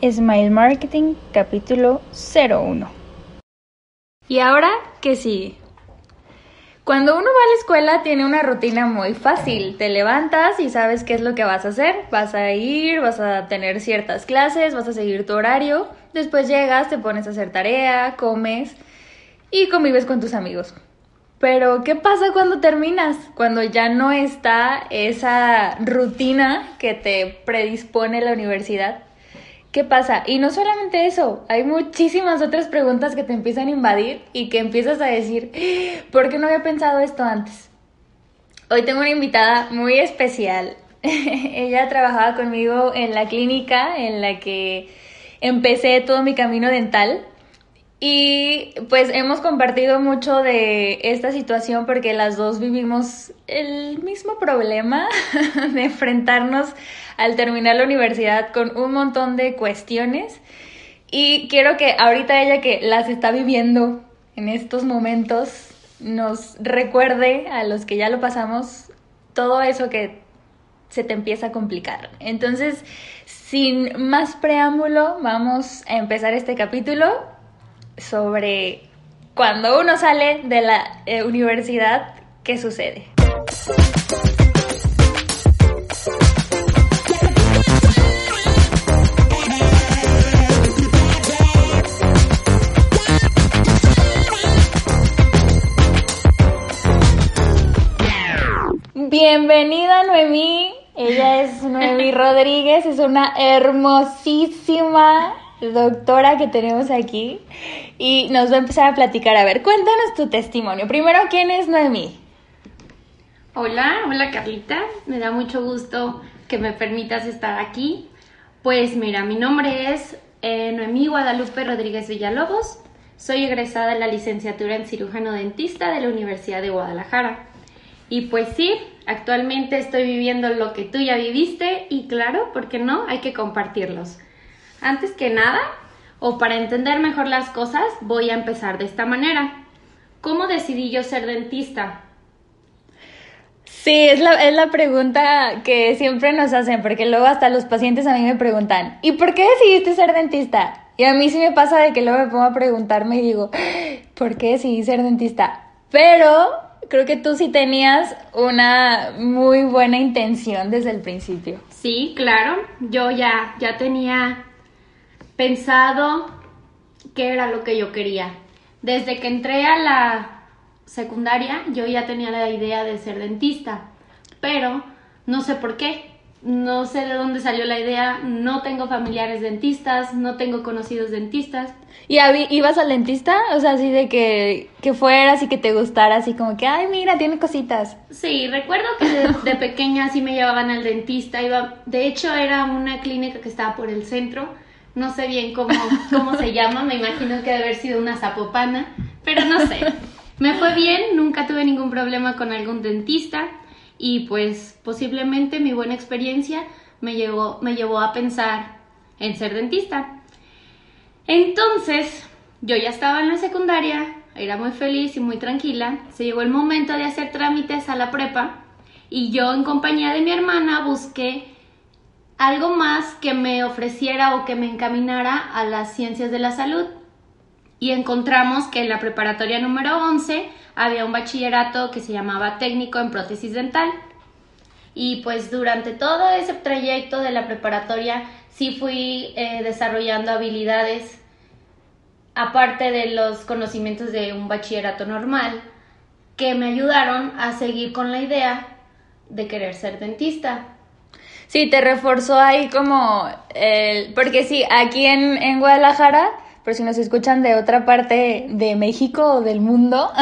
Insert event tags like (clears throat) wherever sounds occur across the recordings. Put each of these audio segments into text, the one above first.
Smile Marketing, capítulo 01. ¿Y ahora qué sigue? Cuando uno va a la escuela tiene una rutina muy fácil. Te levantas y sabes qué es lo que vas a hacer. Vas a ir, vas a tener ciertas clases, vas a seguir tu horario. Después llegas, te pones a hacer tarea, comes y convives con tus amigos. Pero, ¿qué pasa cuando terminas? Cuando ya no está esa rutina que te predispone la universidad. ¿Qué pasa? Y no solamente eso, hay muchísimas otras preguntas que te empiezan a invadir y que empiezas a decir, ¿por qué no había pensado esto antes? Hoy tengo una invitada muy especial. (laughs) Ella trabajaba conmigo en la clínica en la que empecé todo mi camino dental y pues hemos compartido mucho de esta situación porque las dos vivimos el mismo problema (laughs) de enfrentarnos al terminar la universidad con un montón de cuestiones. Y quiero que ahorita ella que las está viviendo en estos momentos nos recuerde a los que ya lo pasamos todo eso que se te empieza a complicar. Entonces, sin más preámbulo, vamos a empezar este capítulo sobre cuando uno sale de la eh, universidad, ¿qué sucede? Bienvenida Noemí, ella es Noemí (laughs) Rodríguez, es una hermosísima doctora que tenemos aquí y nos va a empezar a platicar. A ver, cuéntanos tu testimonio. Primero, ¿quién es Noemí? Hola, hola Carlita, me da mucho gusto que me permitas estar aquí. Pues mira, mi nombre es eh, Noemí Guadalupe Rodríguez Villalobos, soy egresada de la licenciatura en cirujano dentista de la Universidad de Guadalajara. Y pues sí, actualmente estoy viviendo lo que tú ya viviste y claro, ¿por qué no? Hay que compartirlos. Antes que nada, o para entender mejor las cosas, voy a empezar de esta manera. ¿Cómo decidí yo ser dentista? Sí, es la, es la pregunta que siempre nos hacen, porque luego hasta los pacientes a mí me preguntan, ¿y por qué decidiste ser dentista? Y a mí sí me pasa de que luego me pongo a preguntarme y digo, ¿por qué decidí ser dentista? Pero creo que tú sí tenías una muy buena intención desde el principio. Sí, claro, yo ya, ya tenía pensado qué era lo que yo quería. Desde que entré a la secundaria yo ya tenía la idea de ser dentista, pero no sé por qué, no sé de dónde salió la idea, no tengo familiares dentistas, no tengo conocidos dentistas. ¿Y ibas al dentista? O sea, así de que, que fueras y que te gustara, así como que, ay, mira, tiene cositas. Sí, recuerdo que de, de pequeña sí me llevaban al dentista, iba, de hecho era una clínica que estaba por el centro, no sé bien cómo, cómo se llama, me imagino que debe haber sido una zapopana, pero no sé. Me fue bien, nunca tuve ningún problema con algún dentista y pues posiblemente mi buena experiencia me llevó, me llevó a pensar en ser dentista. Entonces, yo ya estaba en la secundaria, era muy feliz y muy tranquila, se llegó el momento de hacer trámites a la prepa y yo en compañía de mi hermana busqué algo más que me ofreciera o que me encaminara a las ciencias de la salud. Y encontramos que en la preparatoria número 11 había un bachillerato que se llamaba técnico en prótesis dental. Y pues durante todo ese trayecto de la preparatoria sí fui eh, desarrollando habilidades aparte de los conocimientos de un bachillerato normal que me ayudaron a seguir con la idea de querer ser dentista. Sí, te reforzó ahí como el... Porque sí, aquí en, en Guadalajara, por si nos escuchan de otra parte de México o del mundo,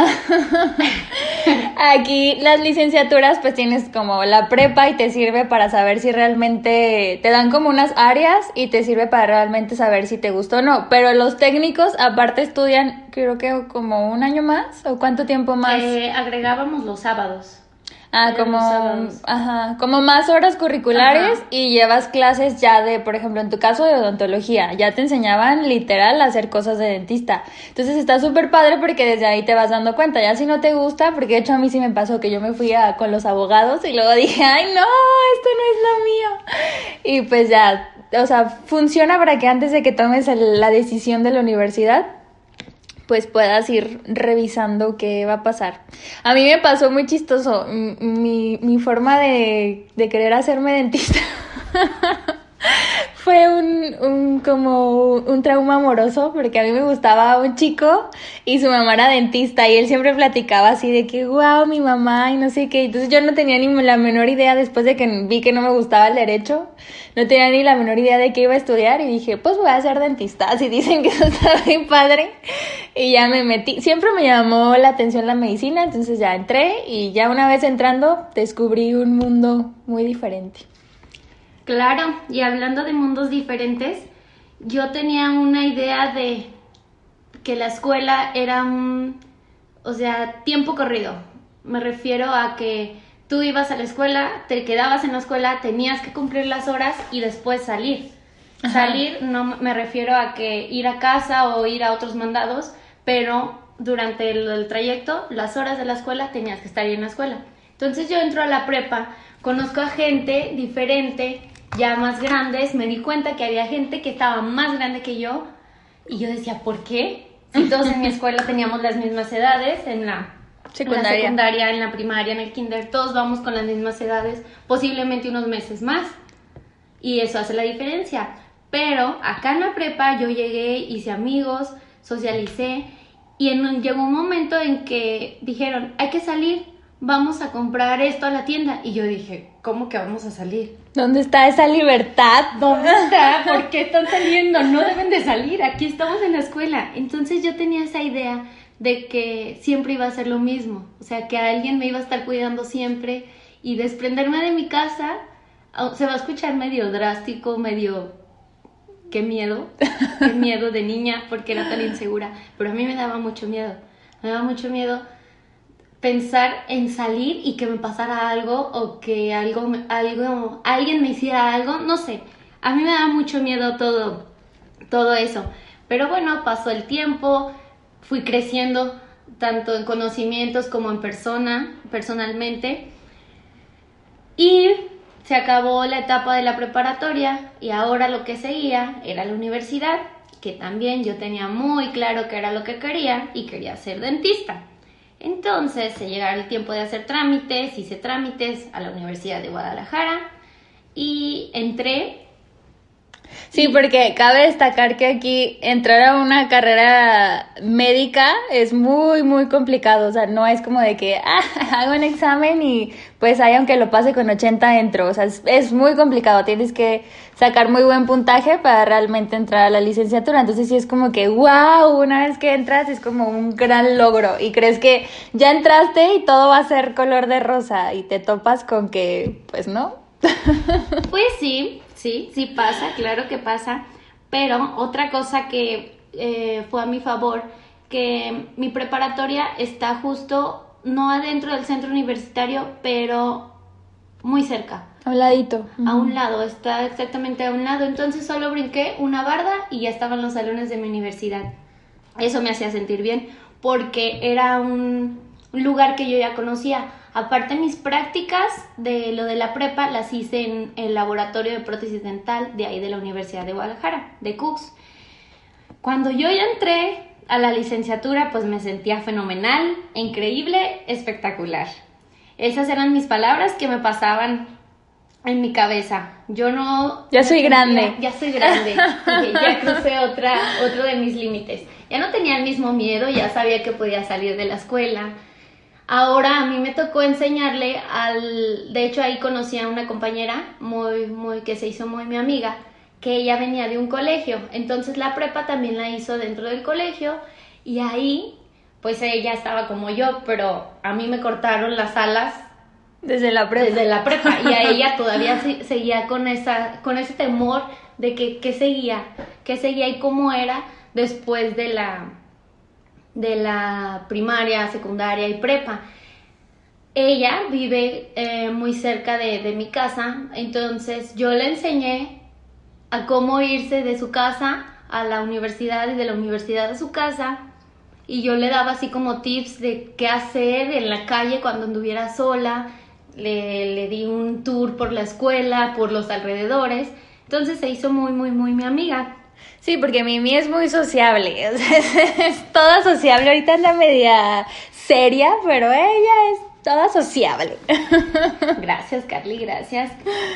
(laughs) aquí las licenciaturas pues tienes como la prepa y te sirve para saber si realmente te dan como unas áreas y te sirve para realmente saber si te gusta o no. Pero los técnicos aparte estudian creo que como un año más o cuánto tiempo más. Eh, agregábamos los sábados. Ah, como, ajá, como más horas curriculares Ajá. y llevas clases ya de, por ejemplo, en tu caso de odontología, ya te enseñaban literal a hacer cosas de dentista. Entonces está súper padre porque desde ahí te vas dando cuenta, ya si no te gusta, porque de hecho a mí sí me pasó que yo me fui a, con los abogados y luego (laughs) dije, ay no, esto no es lo mío. Y pues ya, o sea, funciona para que antes de que tomes el- la decisión de la universidad, pues puedas ir revisando qué va a pasar. A mí me pasó muy chistoso mi, mi forma de, de querer hacerme dentista. (laughs) Fue un, un como un trauma amoroso porque a mí me gustaba un chico y su mamá era dentista y él siempre platicaba así de que wow mi mamá y no sé qué. Entonces yo no tenía ni la menor idea después de que vi que no me gustaba el derecho, no tenía ni la menor idea de qué iba a estudiar y dije pues voy a ser dentista. (laughs) Así dicen que eso está muy padre y ya me metí. Siempre me llamó la atención la medicina, entonces ya entré y ya una vez entrando descubrí un mundo muy diferente. Claro, y hablando de mundos diferentes, yo tenía una idea de que la escuela era un, o sea, tiempo corrido. Me refiero a que tú ibas a la escuela, te quedabas en la escuela, tenías que cumplir las horas y después salir. Ajá. Salir no me refiero a que ir a casa o ir a otros mandados, pero durante el, el trayecto, las horas de la escuela, tenías que estar ahí en la escuela. Entonces yo entro a la prepa, conozco a gente diferente, ya más grandes, me di cuenta que había gente que estaba más grande que yo y yo decía, ¿por qué? Si todos en mi escuela teníamos las mismas edades, en la Secundaria. en la secundaria, en la primaria, en el kinder, todos vamos con las mismas edades, posiblemente unos meses más. Y eso hace la diferencia. Pero acá en la prepa yo llegué, hice amigos, socialicé y en un- llegó un momento en que dijeron, hay que salir, vamos a comprar esto a la tienda. Y yo dije, ¿cómo que vamos a salir? ¿Dónde está esa libertad? ¿Dónde está? (laughs) ¿Por qué están saliendo? No deben de salir, aquí estamos en la escuela. Entonces yo tenía esa idea de que siempre iba a ser lo mismo, o sea, que alguien me iba a estar cuidando siempre y desprenderme de mi casa, au- se va a escuchar medio drástico, medio... Qué miedo, (laughs) qué miedo de niña porque era tan insegura, pero a mí me daba mucho miedo, me daba mucho miedo pensar en salir y que me pasara algo o que algo, algo, alguien me hiciera algo, no sé. A mí me da mucho miedo todo, todo eso. Pero bueno, pasó el tiempo, fui creciendo tanto en conocimientos como en persona, personalmente. Y se acabó la etapa de la preparatoria y ahora lo que seguía era la universidad, que también yo tenía muy claro que era lo que quería y quería ser dentista. Entonces se llegaba el tiempo de hacer trámites, hice trámites a la Universidad de Guadalajara y entré. Sí, porque cabe destacar que aquí entrar a una carrera médica es muy, muy complicado. O sea, no es como de que ah, (laughs) hago un examen y pues ahí aunque lo pase con 80 entro. O sea, es, es muy complicado. Tienes que sacar muy buen puntaje para realmente entrar a la licenciatura. Entonces sí es como que, wow, una vez que entras es como un gran logro. Y crees que ya entraste y todo va a ser color de rosa. Y te topas con que, pues no. (laughs) Pues sí, sí, sí pasa, claro que pasa. Pero otra cosa que eh, fue a mi favor, que mi preparatoria está justo, no adentro del centro universitario, pero muy cerca. Habladito. a un lado, está exactamente a un lado. Entonces solo brinqué una barda y ya estaban los salones de mi universidad. Eso me hacía sentir bien porque era un un lugar que yo ya conocía. Aparte mis prácticas de lo de la prepa las hice en el laboratorio de prótesis dental de ahí de la Universidad de Guadalajara, de Cooks. Cuando yo ya entré a la licenciatura, pues me sentía fenomenal, increíble, espectacular. Esas eran mis palabras que me pasaban en mi cabeza. Yo no... Ya soy grande. Ya soy grande. (laughs) Dije, ya crucé otra, otro de mis límites. Ya no tenía el mismo miedo, ya sabía que podía salir de la escuela. Ahora a mí me tocó enseñarle al... De hecho ahí conocí a una compañera muy, muy, que se hizo muy mi amiga, que ella venía de un colegio. Entonces la prepa también la hizo dentro del colegio y ahí pues ella estaba como yo, pero a mí me cortaron las alas Desde la prepa. desde la prepa. Y a ella todavía se- seguía con esa con ese temor de que qué seguía qué seguía y cómo era después de la de la primaria secundaria y prepa. Ella vive eh, muy cerca de, de mi casa, entonces yo le enseñé a cómo irse de su casa a la universidad y de la universidad a su casa. Y yo le daba así como tips de qué hacer en la calle cuando anduviera sola, le, le, di un tour por la escuela, por los alrededores, entonces se hizo muy, muy, muy mi amiga. Sí, porque Mimi es muy sociable, (laughs) es toda sociable, ahorita anda media seria, pero ella es toda sociable. (laughs) Gracias, Carly, gracias.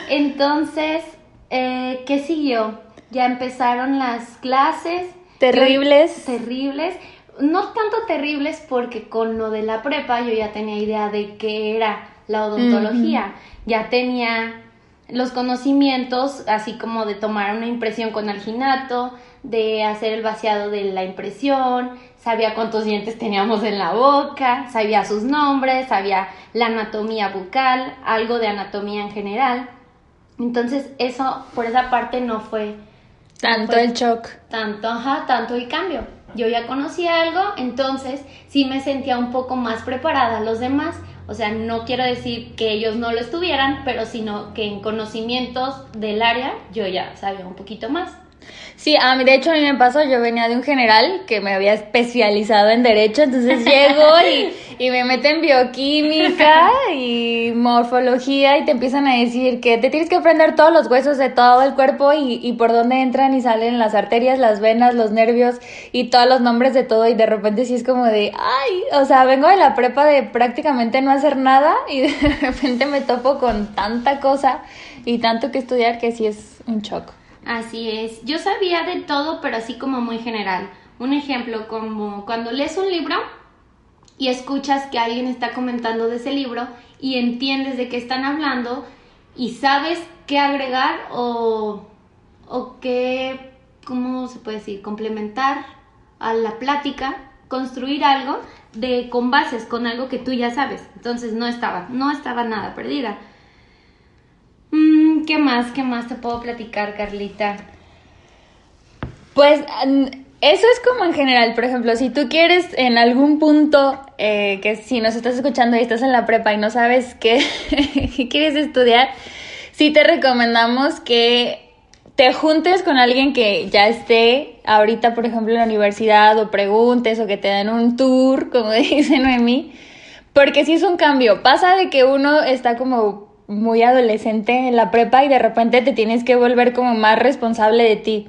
Entonces, eh, ¿qué siguió? Ya empezaron las clases. Terribles. terribles. No tanto terribles porque con lo de la prepa yo ya tenía idea de qué era la odontología. Ya tenía los conocimientos, así como de tomar una impresión con alginato, de hacer el vaciado de la impresión, sabía cuántos dientes teníamos en la boca, sabía sus nombres, sabía la anatomía bucal, algo de anatomía en general. Entonces eso por esa parte no fue tanto el shock, tanto, ajá, tanto el cambio. Yo ya conocía algo, entonces sí me sentía un poco más preparada a los demás. O sea, no quiero decir que ellos no lo estuvieran, pero sino que en conocimientos del área yo ya sabía un poquito más. Sí, a mí, de hecho, a mí me pasó, yo venía de un general que me había especializado en Derecho, entonces llego y, y me meten en bioquímica y morfología y te empiezan a decir que te tienes que aprender todos los huesos de todo el cuerpo y, y por dónde entran y salen las arterias, las venas, los nervios y todos los nombres de todo y de repente sí es como de, ay, o sea, vengo de la prepa de prácticamente no hacer nada y de (laughs) repente me topo con tanta cosa y tanto que estudiar que sí es un shock. Así es. Yo sabía de todo, pero así como muy general. Un ejemplo, como cuando lees un libro y escuchas que alguien está comentando de ese libro y entiendes de qué están hablando y sabes qué agregar o, o qué, ¿cómo se puede decir? Complementar a la plática, construir algo de con bases, con algo que tú ya sabes. Entonces no estaba, no estaba nada perdida. Mm, ¿Qué más? ¿Qué más te puedo platicar, Carlita? Pues eso es como en general, por ejemplo, si tú quieres en algún punto, eh, que si nos estás escuchando y estás en la prepa y no sabes qué, (laughs) qué quieres estudiar, sí te recomendamos que te juntes con alguien que ya esté ahorita, por ejemplo, en la universidad o preguntes o que te den un tour, como (laughs) dice Noemí, porque si es un cambio. Pasa de que uno está como muy adolescente en la prepa y de repente te tienes que volver como más responsable de ti.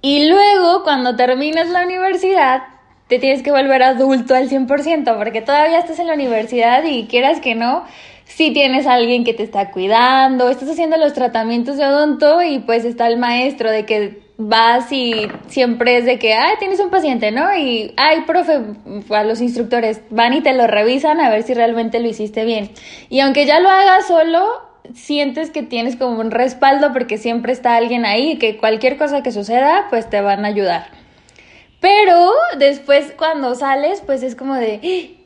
Y luego, cuando terminas la universidad, te tienes que volver adulto al 100%, porque todavía estás en la universidad y quieras que no, si tienes alguien que te está cuidando, estás haciendo los tratamientos de odonto y pues está el maestro de que vas y siempre es de que, ay, tienes un paciente, ¿no? Y, ay, profe, a los instructores van y te lo revisan a ver si realmente lo hiciste bien. Y aunque ya lo hagas solo, sientes que tienes como un respaldo porque siempre está alguien ahí y que cualquier cosa que suceda, pues te van a ayudar. Pero después cuando sales, pues es como de,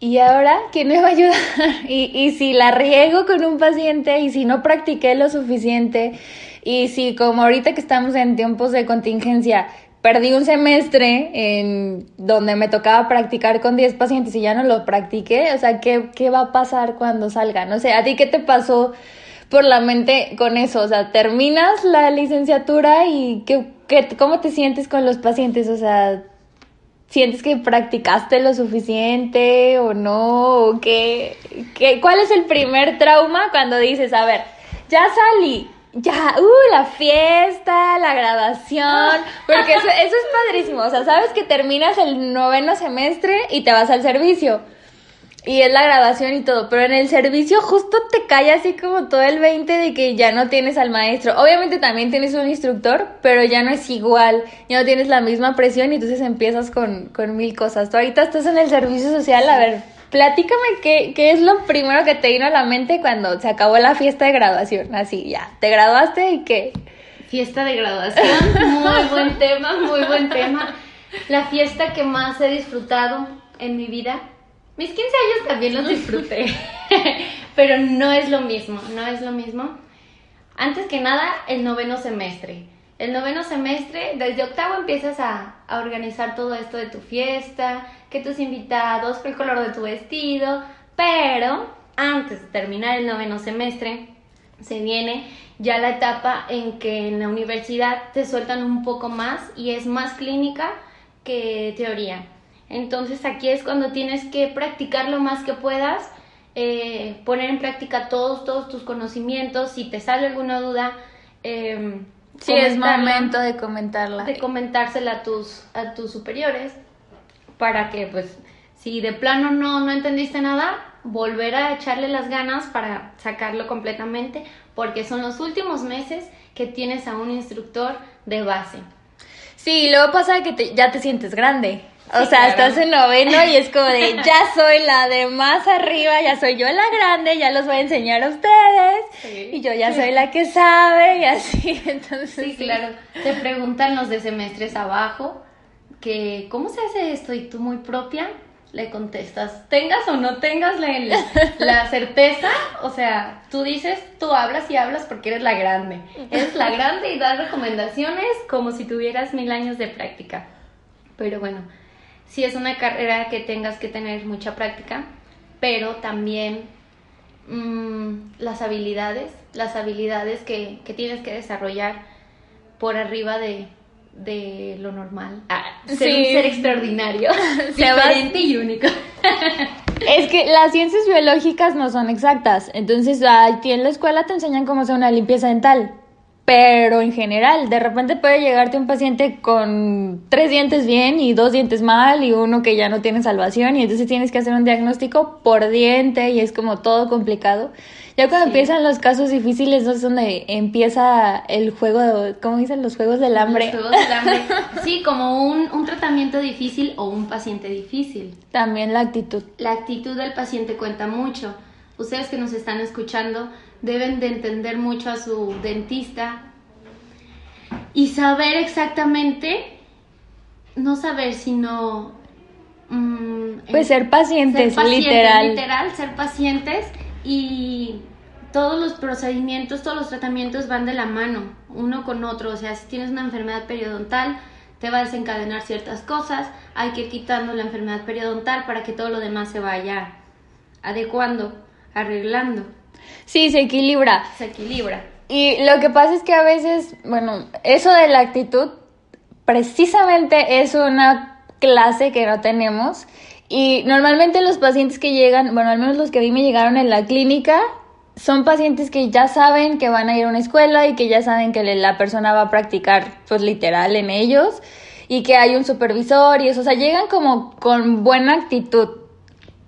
¿y ahora quién me va a ayudar? (laughs) Y, y si la riego con un paciente y si no practiqué lo suficiente y si como ahorita que estamos en tiempos de contingencia, perdí un semestre en donde me tocaba practicar con 10 pacientes y ya no lo practiqué, o sea, ¿qué, qué va a pasar cuando salga? No sé, ¿a ti qué te pasó por la mente con eso? O sea, terminas la licenciatura y ¿qué, qué, ¿cómo te sientes con los pacientes? O sea, ¿sientes que practicaste lo suficiente o no? ¿O qué, qué, ¿Cuál es el primer trauma cuando dices, a ver, ya salí, ya, uh, la fiesta, la graduación, porque eso, eso es padrísimo, o sea, sabes que terminas el noveno semestre y te vas al servicio. Y es la graduación y todo, pero en el servicio justo te cae así como todo el 20 de que ya no tienes al maestro. Obviamente también tienes un instructor, pero ya no es igual, ya no tienes la misma presión y entonces empiezas con, con mil cosas. Tú ahorita estás en el servicio social, a ver, Platícame qué, qué es lo primero que te vino a la mente cuando se acabó la fiesta de graduación. Así, ya, ¿te graduaste y qué? Fiesta de graduación, muy buen (laughs) tema, muy buen tema. La fiesta que más he disfrutado en mi vida. Mis 15 años también los disfruté, (laughs) pero no es lo mismo, no es lo mismo. Antes que nada, el noveno semestre. El noveno semestre, desde octavo empiezas a, a organizar todo esto de tu fiesta, que tus invitados, el color de tu vestido, Pero antes de terminar el noveno semestre, se viene ya la etapa en que en la universidad te sueltan un poco más y es más clínica que teoría. Entonces aquí es cuando tienes que practicar lo más que puedas, eh, poner en práctica todos, todos tus conocimientos, si te sale alguna duda, eh, sí, es momento de comentarla. De comentársela a tus, a tus superiores para que pues si de plano no, no entendiste nada, volver a echarle las ganas para sacarlo completamente, porque son los últimos meses que tienes a un instructor de base. Sí, luego pasa que ya te sientes grande. O sea, estás en noveno y es como de, ya soy la de más arriba, ya soy yo la grande, ya los voy a enseñar a ustedes. Y yo ya soy la que sabe y así, (laughs) entonces. Sí, claro. Te preguntan los de semestres abajo que, ¿cómo se hace esto? Y tú muy propia le contestas, tengas o no tengas la, la, (laughs) certeza, o sea, tú dices, tú hablas y hablas porque eres la grande. Eres la grande y das recomendaciones como si tuvieras mil años de práctica. Pero bueno, sí es una carrera que tengas que tener mucha práctica, pero también mm, las habilidades, las habilidades que, que, tienes que desarrollar por arriba de, de lo normal. Ah, ser un ser extraordinario, (laughs) (laughs) diferente y único. (laughs) Es que las ciencias biológicas no son exactas, entonces aquí en la escuela te enseñan cómo hacer una limpieza dental, pero en general, de repente puede llegarte un paciente con tres dientes bien y dos dientes mal y uno que ya no tiene salvación y entonces tienes que hacer un diagnóstico por diente y es como todo complicado. Ya cuando empiezan los casos difíciles es donde empieza el juego, de, ¿cómo dicen? Los juegos del hambre. Los juegos del hambre. Sí, como un, un tratamiento difícil o un paciente difícil. También la actitud. La actitud del paciente cuenta mucho. Ustedes que nos están escuchando, deben de entender mucho a su dentista y saber exactamente, no saber, sino... Mm, pues ser pacientes, literal. Literal, ser pacientes y todos los procedimientos, todos los tratamientos van de la mano, uno con otro. O sea, si tienes una enfermedad periodontal, te va a desencadenar ciertas cosas, hay que ir quitando la enfermedad periodontal para que todo lo demás se vaya adecuando, arreglando. Sí, se equilibra. Se equilibra. Y lo que pasa es que a veces, bueno, eso de la actitud precisamente es una clase que no tenemos. Y normalmente los pacientes que llegan, bueno, al menos los que a mí me llegaron en la clínica, son pacientes que ya saben que van a ir a una escuela y que ya saben que la persona va a practicar, pues literal, en ellos y que hay un supervisor y eso, o sea, llegan como con buena actitud.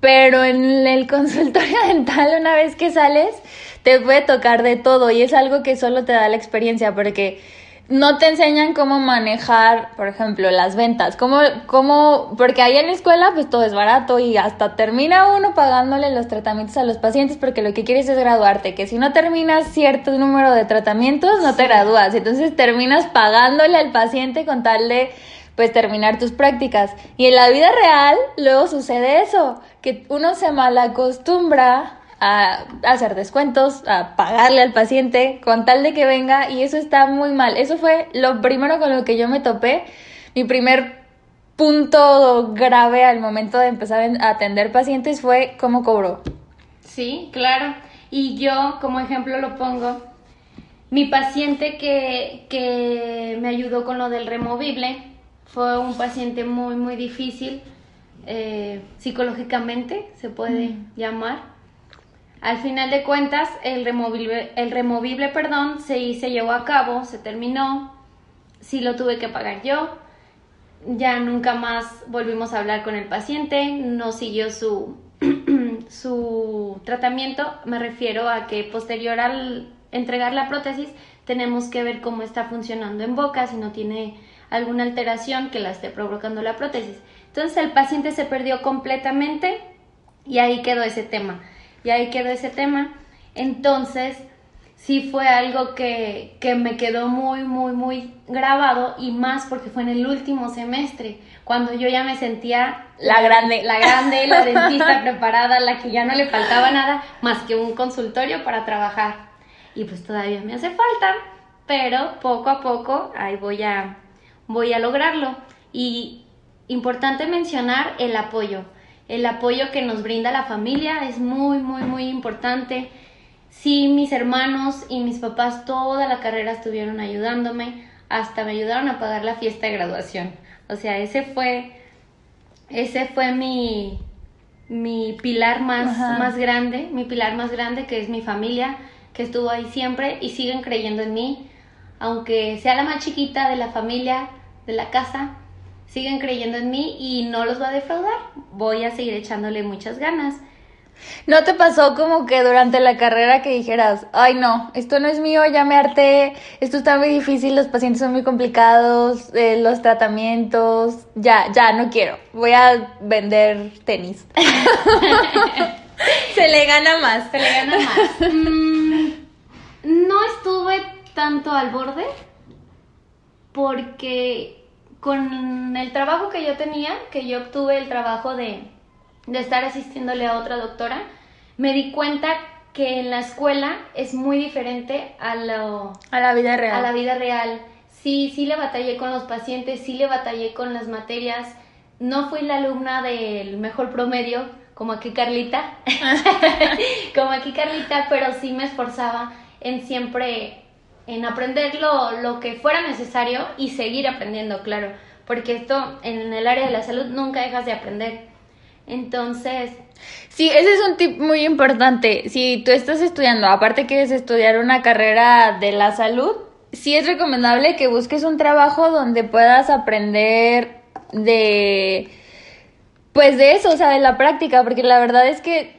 Pero en el (laughs) consultorio dental, una vez que sales, te puede tocar de todo y es algo que solo te da la experiencia porque no te enseñan cómo manejar, por ejemplo, las ventas, cómo, cómo, porque ahí en la escuela pues todo es barato y hasta termina uno pagándole los tratamientos a los pacientes porque lo que quieres es graduarte, que si no terminas cierto número de tratamientos no te gradúas, entonces terminas pagándole al paciente con tal de pues terminar tus prácticas. Y en la vida real luego sucede eso, que uno se malacostumbra a hacer descuentos, a pagarle al paciente con tal de que venga y eso está muy mal. Eso fue lo primero con lo que yo me topé, mi primer punto grave al momento de empezar a atender pacientes fue cómo cobró. Sí, claro. Y yo como ejemplo lo pongo, mi paciente que, que me ayudó con lo del removible fue un paciente muy, muy difícil, eh, psicológicamente se puede mm. llamar. Al final de cuentas, el removible, el removible perdón, se, se llevó a cabo, se terminó, sí lo tuve que pagar yo, ya nunca más volvimos a hablar con el paciente, no siguió su, (clears throat) su tratamiento, me refiero a que posterior al entregar la prótesis tenemos que ver cómo está funcionando en boca, si no tiene alguna alteración que la esté provocando la prótesis. Entonces el paciente se perdió completamente y ahí quedó ese tema y ahí quedó ese tema. Entonces, sí fue algo que, que, me quedó muy, muy, muy grabado y más porque fue en el último semestre, cuando yo ya me sentía la grande, la grande, la (laughs) dentista preparada, la que ya no le faltaba nada más que un consultorio para trabajar. Y pues todavía me hace falta, pero poco a poco ahí voy a, voy a lograrlo. Y importante mencionar el apoyo el apoyo que nos brinda la familia es muy, muy, muy importante. Sí, mis hermanos y mis papás toda la carrera estuvieron ayudándome, hasta me ayudaron a pagar la fiesta de graduación. O sea, ese fue, ese fue mi, mi pilar más, más grande, mi pilar más grande que es mi familia, que estuvo ahí siempre y siguen creyendo en mí, aunque sea la más chiquita de la familia, de la casa, siguen creyendo en mí y no los va a defraudar. Voy a seguir echándole muchas ganas. ¿No te pasó como que durante la carrera que dijeras, ay no, esto no es mío, ya me harté, esto está muy difícil, los pacientes son muy complicados, eh, los tratamientos, ya, ya, no quiero, voy a vender tenis? (laughs) se le gana más. Se le gana más. Mm, no estuve tanto al borde porque con el trabajo que yo tenía, que yo obtuve el trabajo de de estar asistiéndole a otra doctora, me di cuenta que en la escuela es muy diferente a, lo, a la vida real. A la vida real. Sí, sí le batallé con los pacientes, sí le batallé con las materias. No fui la alumna del mejor promedio, como aquí Carlita, (laughs) (laughs) como aquí Carlita, pero sí me esforzaba en siempre, en aprender lo, lo que fuera necesario y seguir aprendiendo, claro, porque esto en el área de la salud nunca dejas de aprender. Entonces... Sí, ese es un tip muy importante. Si tú estás estudiando, aparte quieres estudiar una carrera de la salud, sí es recomendable que busques un trabajo donde puedas aprender de... Pues de eso, o sea, de la práctica, porque la verdad es que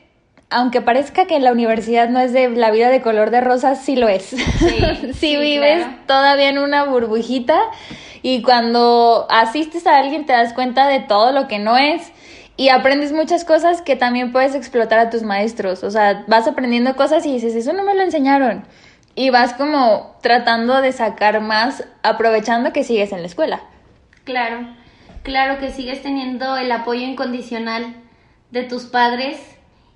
aunque parezca que la universidad no es de la vida de color de rosa, sí lo es. Sí, (laughs) sí, vives todavía en una burbujita y cuando asistes a alguien te das cuenta de todo lo que no es y aprendes muchas cosas que también puedes explotar a tus maestros. O sea, vas aprendiendo cosas y dices, eso no me lo enseñaron. Y vas como tratando de sacar más, aprovechando que sigues en la escuela. Claro, claro que sigues teniendo el apoyo incondicional de tus padres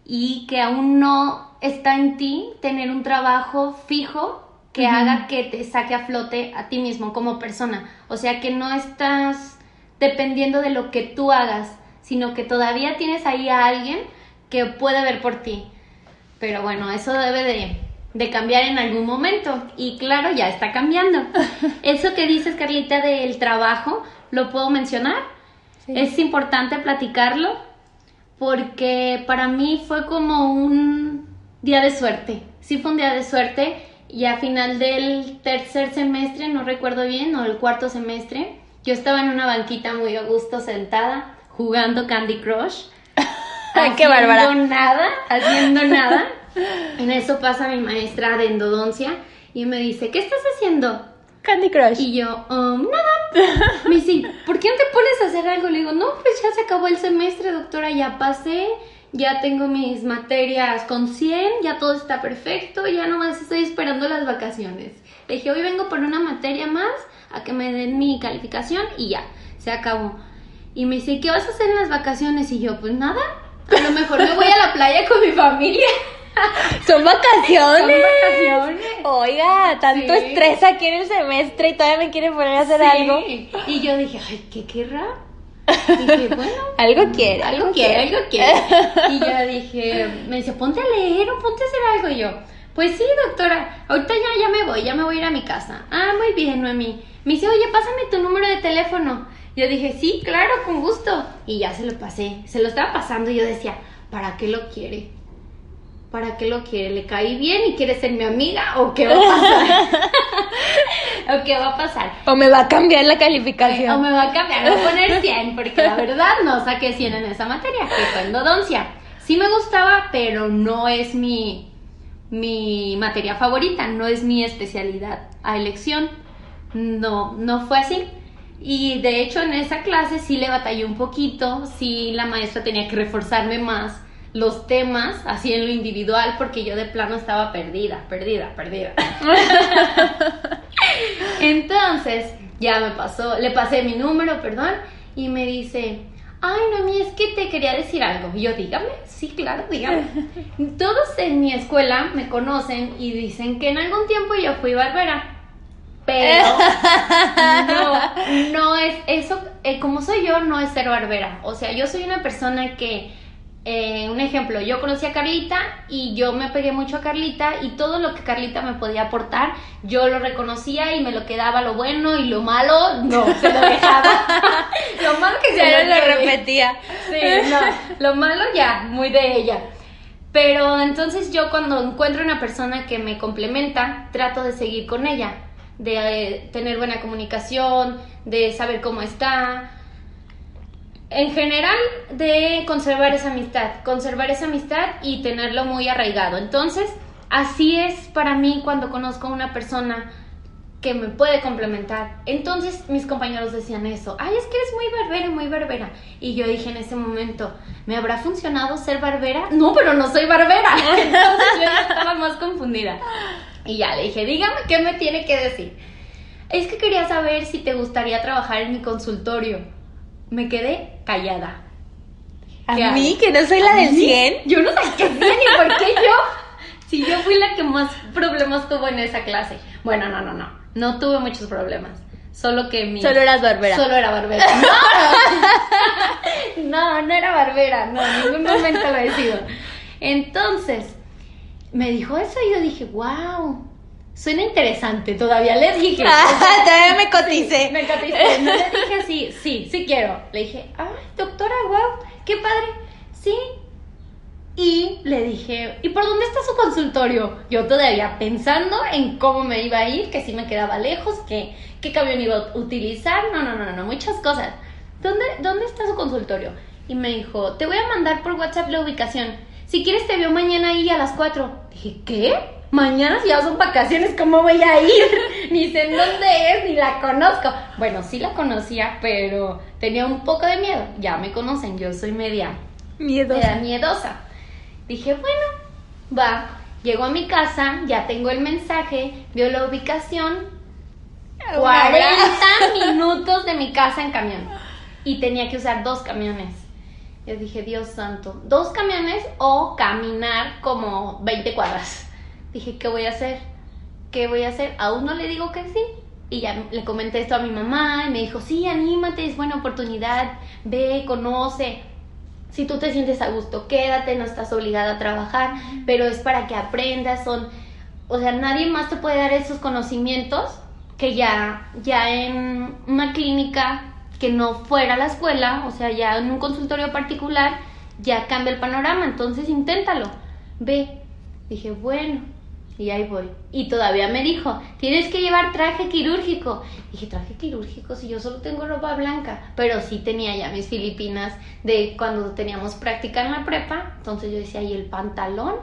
y que aún no está en ti tener un trabajo fijo que haga que te saque a flote a ti mismo como persona. O sea, que no estás dependiendo de lo que tú hagas, sino que todavía tienes ahí a alguien que puede ver por ti. Pero bueno, eso debe de, cambiar en algún momento y claro, ya está cambiando. (laughs) Eso que dices, Carlita, del trabajo, ¿lo puedo mencionar? Es importante platicarlo porque para mí fue como un día de suerte. Sí fue un día de suerte y a final del tercer semestre, no recuerdo bien, o el cuarto semestre, yo estaba en una banquita muy a gusto sentada jugando Candy Crush. (laughs) Ay, qué bárbara. nada, haciendo nada. En eso pasa mi maestra de endodoncia y me dice, ¿qué estás haciendo? Candy Crush. Y yo, um, nada. (laughs) Me dice, ¿por qué no te pones a hacer algo? Le digo, no, pues ya se acabó el semestre, doctora, ya pasé, ya tengo mis materias con 100, ya todo está perfecto, ya nomás estoy esperando las vacaciones. Le dije, hoy vengo por una materia más a que me den mi calificación y ya, se acabó. Y me dice, ¿qué vas a hacer en las vacaciones? Y yo, pues nada, a lo mejor me voy a la playa con mi familia. (laughs) (laughs) Son vacaciones. Son vacaciones. Oiga, tanto estrés aquí en el semestre y todavía me quiere poner a hacer algo. Y yo dije, ay, ¿qué querrá? (laughs) Y dije, bueno. algo quiere. Algo, quiere, algo quiere. Y yo dije, me dice, ponte a leer o ponte a hacer algo. Y yo, pues sí, doctora, ahorita ya, ya me voy, ya me voy a ir a mi casa. Ah, muy bien, Noemí. Me dice, oye, pásame tu número de teléfono. Yo dije, sí, claro, con gusto. Y ya se lo pasé. Se lo estaba pasando y yo decía, ¿para qué lo quiere? ¿Para qué lo quiere? ¿Le caí bien y quiere ser mi amiga? ¿O qué va a pasar? (laughs) ¿O qué va a pasar? ¿O me va a cambiar la calificación? O me va a cambiar, voy a (laughs) poner 100, porque la verdad no saqué 100 en esa materia, que fue endodoncia. Sí me gustaba, pero no es mi, mi materia favorita, no es mi especialidad a elección. No, no fue así. Y de hecho en esa clase sí le batallé un poquito, sí la maestra tenía que reforzarme más los temas, así en lo individual, porque yo de plano estaba perdida, perdida, perdida. (laughs) Entonces, ya me pasó, le pasé mi número, perdón, y me dice, ay, Noemí, es que te quería decir algo. Y yo, dígame, sí, claro, dígame. (laughs) Todos en mi escuela me conocen y dicen que en algún tiempo yo fui barbera pero no, (laughs) no es eso, eh, como soy yo, no es ser barbera. O sea, yo soy una persona que eh, un ejemplo, yo conocí a Carlita y yo me pegué mucho a Carlita y todo lo que Carlita me podía aportar, yo lo reconocía y me lo quedaba lo bueno y lo malo, no, se lo dejaba. (laughs) lo malo que Ya se no lo repetía. Sí, no, lo malo ya, muy de ella. Pero entonces yo cuando encuentro una persona que me complementa, trato de seguir con ella, de eh, tener buena comunicación, de saber cómo está. En general, de conservar esa amistad, conservar esa amistad y tenerlo muy arraigado. Entonces, así es para mí cuando conozco a una persona que me puede complementar. Entonces mis compañeros decían eso, ay, es que eres muy barbera, muy barbera. Y yo dije en ese momento, ¿me habrá funcionado ser barbera? No, pero no soy barbera. (laughs) Entonces yo estaba más confundida. Y ya le dije, dígame qué me tiene que decir. Es que quería saber si te gustaría trabajar en mi consultorio. Me quedé callada. ¿A ¿Qué mí, que no soy la ¿A del mí? 100? Yo no sé qué 100 y por qué yo. Si yo fui la que más problemas tuvo en esa clase. Bueno, no, no, no. No tuve muchos problemas. Solo que mi. Solo eras barbera. Solo era barbera. (laughs) No, no, no era barbera. No, en ningún momento lo he sido. Entonces, me dijo eso y yo dije, wow. Suena interesante. Todavía le dije. Ah, (laughs) todavía me coticé. me coticé. No le dije así, sí, sí quiero. Le dije, ay, doctora, wow, qué padre. Sí. Y le dije, ¿y por dónde está su consultorio? Yo todavía pensando en cómo me iba a ir, que si me quedaba lejos, que qué camión iba a utilizar. No, no, no, no, muchas cosas. ¿Dónde, ¿Dónde está su consultorio? Y me dijo, te voy a mandar por WhatsApp la ubicación. Si quieres te veo mañana ahí a las 4. Dije, ¿qué? Mañana si ya son vacaciones, ¿cómo voy a ir? (laughs) ni sé en dónde es, ni la conozco. Bueno, sí la conocía, pero tenía un poco de miedo. Ya me conocen, yo soy media, Miedo. media miedosa. Dije, bueno, va. Llego a mi casa, ya tengo el mensaje, veo la ubicación, 40 (laughs) minutos de mi casa en camión. Y tenía que usar dos camiones. Yo dije, Dios santo, dos camiones o caminar como 20 cuadras. Dije, ¿qué voy a hacer? ¿Qué voy a hacer? Aún no le digo que sí. Y ya le comenté esto a mi mamá y me dijo, sí, anímate, es buena oportunidad, ve, conoce. Si tú te sientes a gusto, quédate, no estás obligada a trabajar, pero es para que aprendas, son, o sea, nadie más te puede dar esos conocimientos que ya, ya en una clínica que no fuera la escuela, o sea, ya en un consultorio particular, ya cambia el panorama, entonces inténtalo, ve. Dije, bueno, y ahí voy. Y todavía me dijo, tienes que llevar traje quirúrgico. Dije, traje quirúrgico, si yo solo tengo ropa blanca. Pero sí tenía ya mis filipinas de cuando teníamos práctica en la prepa. Entonces yo decía, ¿y el pantalón?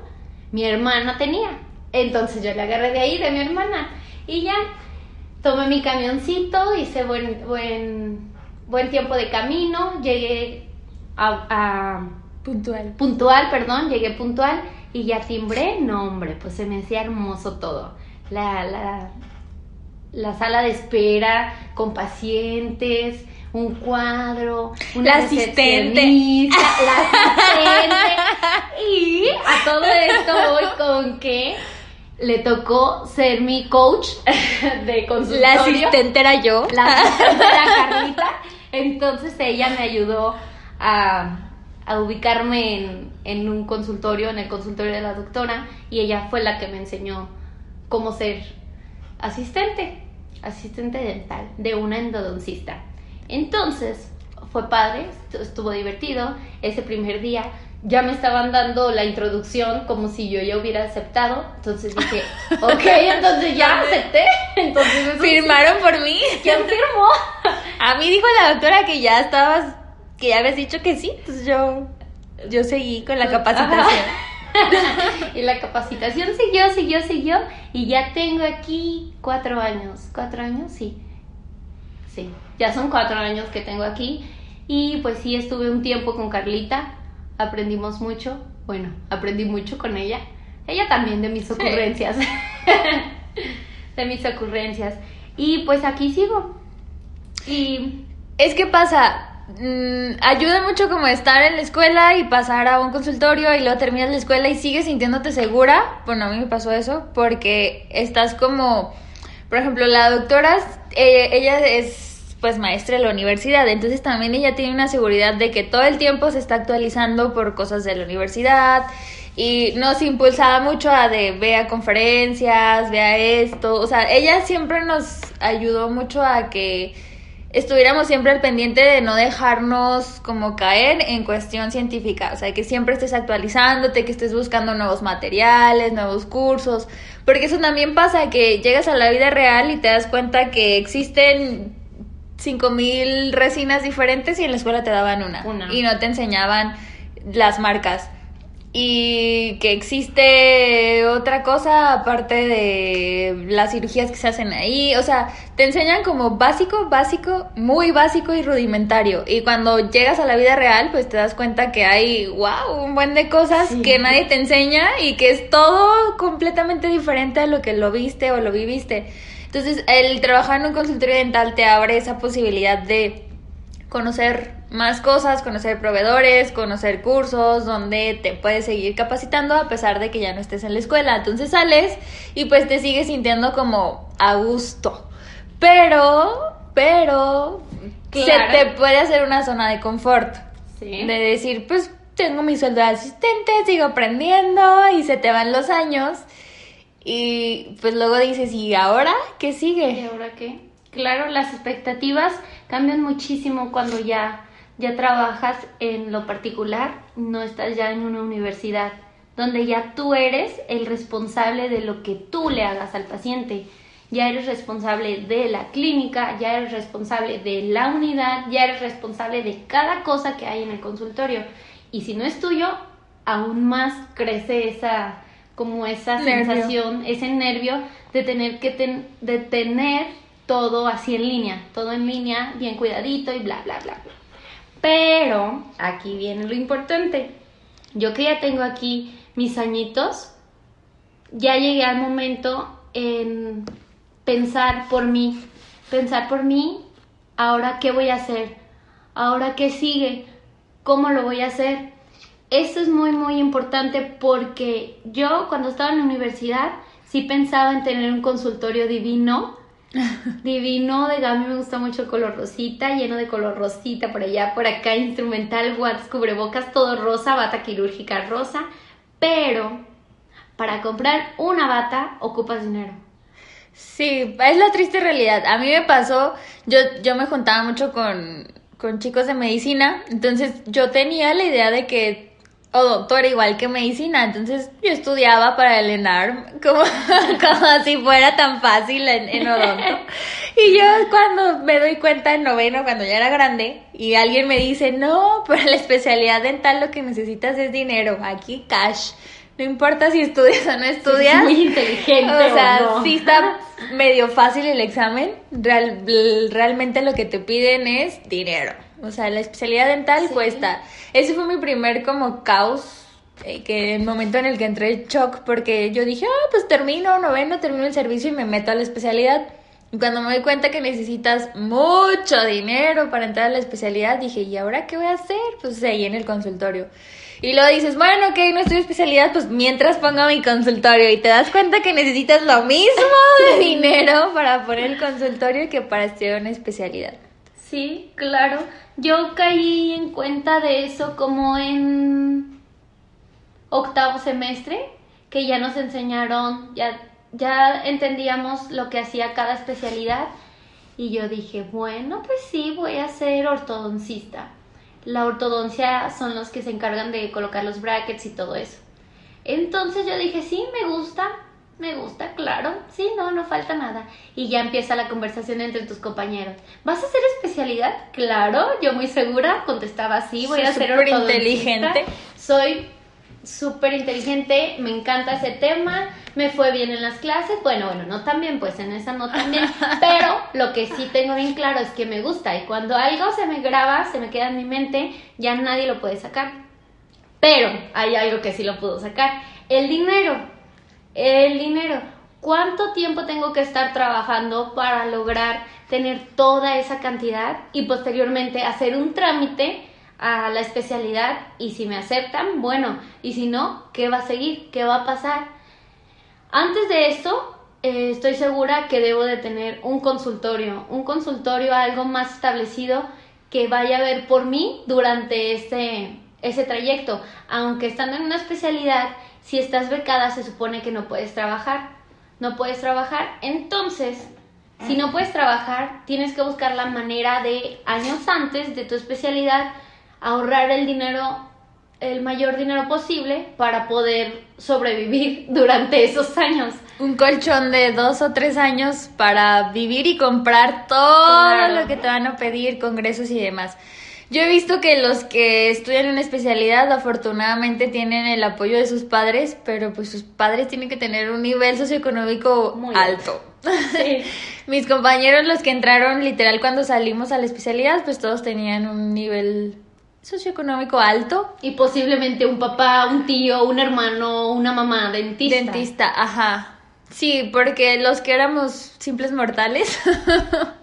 Mi hermana tenía. Entonces yo le agarré de ahí, de mi hermana. Y ya, tomé mi camioncito, hice buen, buen, buen tiempo de camino, llegué a- a Puntual. puntual, perdón, llegué puntual y ya timbré, no hombre, pues se me hacía hermoso todo. La, la, la sala de espera con pacientes, un cuadro, una La asistente. (laughs) la asistente. Y a todo esto voy con que le tocó ser mi coach (laughs) de consultorio. La asistente era yo. La asistente era (laughs) Carlita. Entonces ella me ayudó a, a ubicarme en, en un consultorio, en el consultorio de la doctora, y ella fue la que me enseñó cómo ser asistente, asistente dental de una endodoncista. Entonces fue padre, estu- estuvo divertido. Ese primer día ya me estaban dando la introducción como si yo ya hubiera aceptado. Entonces dije, (laughs) ok, entonces ya acepté. Entonces sí. Firmaron por mí. ¿Quién firmó? A mí dijo la doctora que ya estabas, que ya habías dicho que sí. Entonces yo, yo seguí con la capacitación. (laughs) Y la capacitación siguió, siguió, siguió. Y ya tengo aquí cuatro años. ¿Cuatro años? Sí. Sí, ya son cuatro años que tengo aquí. Y pues sí, estuve un tiempo con Carlita. Aprendimos mucho. Bueno, aprendí mucho con ella. Ella también de mis ocurrencias. (laughs) de mis ocurrencias. Y pues aquí sigo. Y Es que pasa, mm, ayuda mucho como estar en la escuela y pasar a un consultorio y luego terminas la escuela y sigues sintiéndote segura. Bueno, a mí me pasó eso porque estás como, por ejemplo, la doctora, eh, ella es pues maestra de la universidad, entonces también ella tiene una seguridad de que todo el tiempo se está actualizando por cosas de la universidad y nos impulsaba mucho a de vea conferencias, vea esto, o sea, ella siempre nos ayudó mucho a que estuviéramos siempre al pendiente de no dejarnos como caer en cuestión científica, o sea, que siempre estés actualizándote, que estés buscando nuevos materiales, nuevos cursos, porque eso también pasa, que llegas a la vida real y te das cuenta que existen 5000 resinas diferentes y en la escuela te daban una, Una. y no te enseñaban las marcas y que existe otra cosa aparte de las cirugías que se hacen ahí, o sea, te enseñan como básico, básico, muy básico y rudimentario. Y cuando llegas a la vida real, pues te das cuenta que hay, wow, un buen de cosas Sí. que nadie te enseña y que es todo completamente diferente a lo que lo viste o lo viviste. Entonces, el trabajar en un consultorio dental te abre esa posibilidad de conocer más cosas, conocer proveedores, conocer cursos, donde te puedes seguir capacitando a pesar de que ya no estés en la escuela. Entonces sales y pues te sigues sintiendo como a gusto. Pero, pero, Claro. se te puede hacer una zona de confort. Sí. De decir, pues tengo mi sueldo de asistente, sigo aprendiendo y se te van los años. Y pues luego dices, ¿y ahora qué ¿Y sigue? ahora qué? Claro, las expectativas cambian muchísimo cuando ya, ya trabajas en lo particular, no estás ya en una universidad, donde ya tú eres el responsable de lo que tú le hagas al paciente. Ya eres responsable de la clínica, ya eres responsable de la unidad, ya eres responsable de cada cosa que hay en el consultorio. Y si no es tuyo, aún más crece esa como esa Nervio. sensación, ese nervio de tener que ten- de tener todo así en línea, todo en línea, bien cuidadito y bla bla bla. Pero aquí viene lo importante. Yo que ya tengo aquí mis añitos, ya llegué al momento en pensar por mí, pensar por mí, ahora qué voy a hacer, ahora qué sigue, cómo lo voy a hacer. Esto es muy muy importante porque yo cuando estaba en la universidad sí pensaba en tener un consultorio divino, (laughs) divino, de a mí me gusta mucho el color rosita, lleno de color rosita por allá, por acá, instrumental, guantes, cubrebocas, todo rosa, bata quirúrgica rosa, pero para comprar una bata ocupas dinero. Sí, es la triste realidad. A mí me pasó, yo, yo me juntaba mucho con, con chicos de medicina, entonces yo tenía la idea de que odonto era igual que medicina, entonces yo estudiaba para el ENARM, como, (laughs) como si fuera tan fácil en, en odonto. Y yo cuando me doy cuenta en noveno, cuando ya era grande, y alguien me dice, no, para la especialidad dental lo que necesitas es dinero, aquí cash. No importa si estudias o no estudias. Es muy inteligente. (laughs) O sea, ¿o no? sí está medio fácil el examen. Real- realmente lo que te piden es dinero. O sea, la especialidad dental Sí. cuesta. Ese fue mi primer como caos. eh, que el momento en el que entré en shock porque yo dije, ah, pues termino noveno, termino el servicio y me meto a la especialidad. Y cuando me doy cuenta que necesitas mucho dinero para entrar a la especialidad, dije, ¿y ahora qué voy a hacer? Pues ahí en el consultorio. Y luego dices, bueno, ok, no estoy especialidad, pues mientras pongo mi consultorio y te das cuenta que necesitas lo mismo de (laughs) dinero para poner el consultorio que para estudiar una especialidad. Sí, claro. Yo caí en cuenta de eso como en octavo semestre, que ya nos enseñaron, ya, ya entendíamos lo que hacía cada especialidad. Y yo dije, bueno, pues sí, voy a ser ortodoncista. La ortodoncia son los que se encargan de colocar los brackets y todo eso. Entonces yo dije, sí, me gusta, me gusta, claro, sí, no, no falta nada. Y ya empieza la conversación entre tus compañeros. ¿Vas a hacer especialidad? Claro, yo muy segura contestaba, sí, voy a Soy ser súper ortodoncista. inteligente. Soy súper inteligente, me encanta ese tema, me fue bien en las clases, bueno, bueno, no tan bien, pues en esa no tan bien, (laughs) pero lo que sí tengo bien claro es que me gusta y cuando algo se me graba, se me queda en mi mente, ya nadie lo puede sacar. Pero hay algo que sí lo puedo sacar, el dinero, el dinero. ¿Cuánto tiempo tengo que estar trabajando para lograr tener toda esa cantidad y posteriormente hacer un trámite a la especialidad y si me aceptan, bueno, y si no, ¿qué va a seguir? ¿Qué va a pasar? Antes de esto, eh, estoy segura que debo de tener un consultorio, un consultorio, algo más establecido que vaya a ver por mí durante este, ese trayecto. Aunque estando en una especialidad, si estás becada se supone que no puedes trabajar. No puedes trabajar. Entonces, si no puedes trabajar, tienes que buscar la manera de años antes de tu especialidad ahorrar el dinero el mayor dinero posible para poder sobrevivir (laughs) durante esos años. Un colchón de dos o tres años para vivir y comprar todo lo que te van a pedir, congresos y demás. Yo he visto que los que estudian una especialidad afortunadamente tienen el apoyo de sus padres, pero pues sus padres tienen que tener un nivel socioeconómico Muy alto. (laughs) Mis compañeros, los que entraron literal cuando salimos a la especialidad, pues todos tenían un nivel socioeconómico alto. Y posiblemente un papá, un tío, un hermano, una mamá, dentista. Dentista, ajá. Sí, porque los que éramos simples mortales,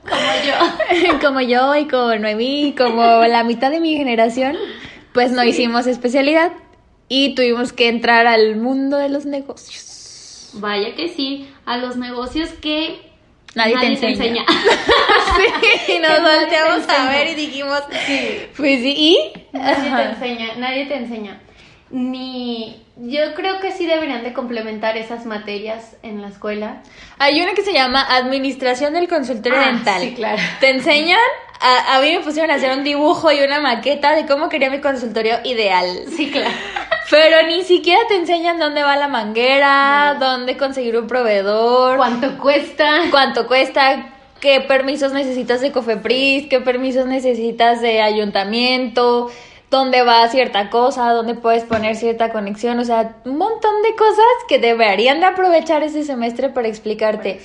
como yo, (laughs) como yo y como Noemí, como la mitad de mi generación, pues no hicimos especialidad y tuvimos que entrar al mundo de los negocios. Vaya que sí, a los negocios que Nadie, te enseña. (laughs) sí, nos volteamos a ver y dijimos, sí. pues sí, ¿y? Nadie te enseña, nadie te enseña. Ni, yo creo que sí deberían de complementar esas materias en la escuela. Hay una que se llama Administración del Consultorio ah, Dental. Sí, claro. Te enseñan, a, a mí me pusieron a hacer un dibujo y una maqueta de cómo quería mi consultorio ideal. Sí, claro. Pero ni siquiera te enseñan dónde va la manguera, dónde conseguir un proveedor. ¿Cuánto cuesta? ¿Cuánto cuesta? ¿Qué permisos necesitas de Cofepris? ¿Qué permisos necesitas de ayuntamiento? ¿Dónde va cierta cosa? ¿Dónde puedes poner cierta conexión? O sea, un montón de cosas que deberían de aprovechar ese semestre para explicarte.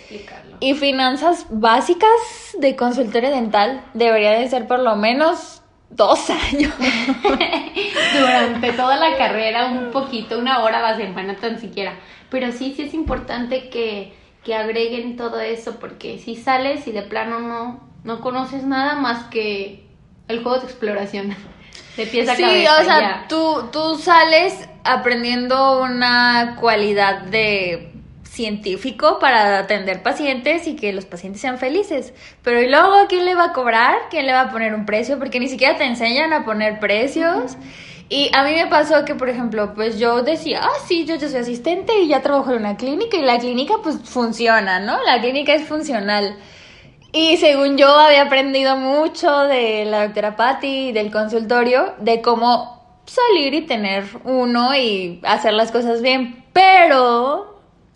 y finanzas básicas de consultorio dental deberían de ser por lo menos dos (laughs) años. (laughs) Durante toda la carrera, un poquito, una hora a la semana tan siquiera. Pero sí, sí es importante que, que agreguen todo eso, porque si sales y de plano no, no conoces nada más que el juego de exploración. De pies a sí, o sea, tú, tú sales aprendiendo una cualidad de científico para atender pacientes y que los pacientes sean felices. Pero ¿y luego quién le va a cobrar? ¿Quién le va a poner un precio? Porque ni siquiera te enseñan a poner precios. Y a mí me pasó que, por ejemplo, pues yo decía, ah, sí, yo ya soy asistente y ya trabajo en una clínica y la clínica pues funciona, ¿no? La clínica es funcional. Y según yo había aprendido mucho de la doctora Patti y del consultorio, de cómo salir y tener uno y hacer las cosas bien. Pero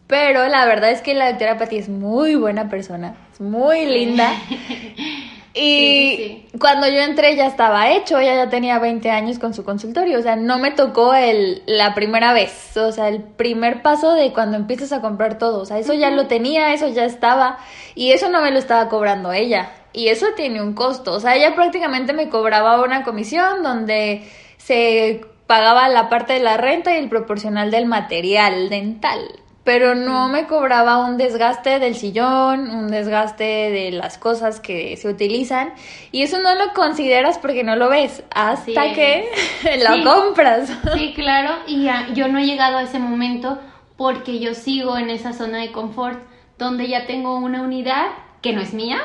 pero la verdad es que la doctora Patti es muy buena persona, es muy linda. (laughs) Y cuando yo entré ya estaba hecho, ella ya tenía 20 años con su consultorio, o sea, no me tocó el, la primera vez, o sea, el primer paso de cuando empiezas a comprar todo, o sea, eso ya lo tenía, eso ya estaba, y eso no me lo estaba cobrando ella, y eso tiene un costo, o sea, ella prácticamente me cobraba una comisión donde se pagaba la parte de la renta y el proporcional del material dental pero no me cobraba un desgaste del sillón, un desgaste de las cosas que se utilizan y eso no lo consideras porque no lo ves hasta que (laughs) lo compras. Sí, claro, y yo no he llegado a ese momento porque yo sigo en esa zona de confort donde ya tengo una unidad que no es mía,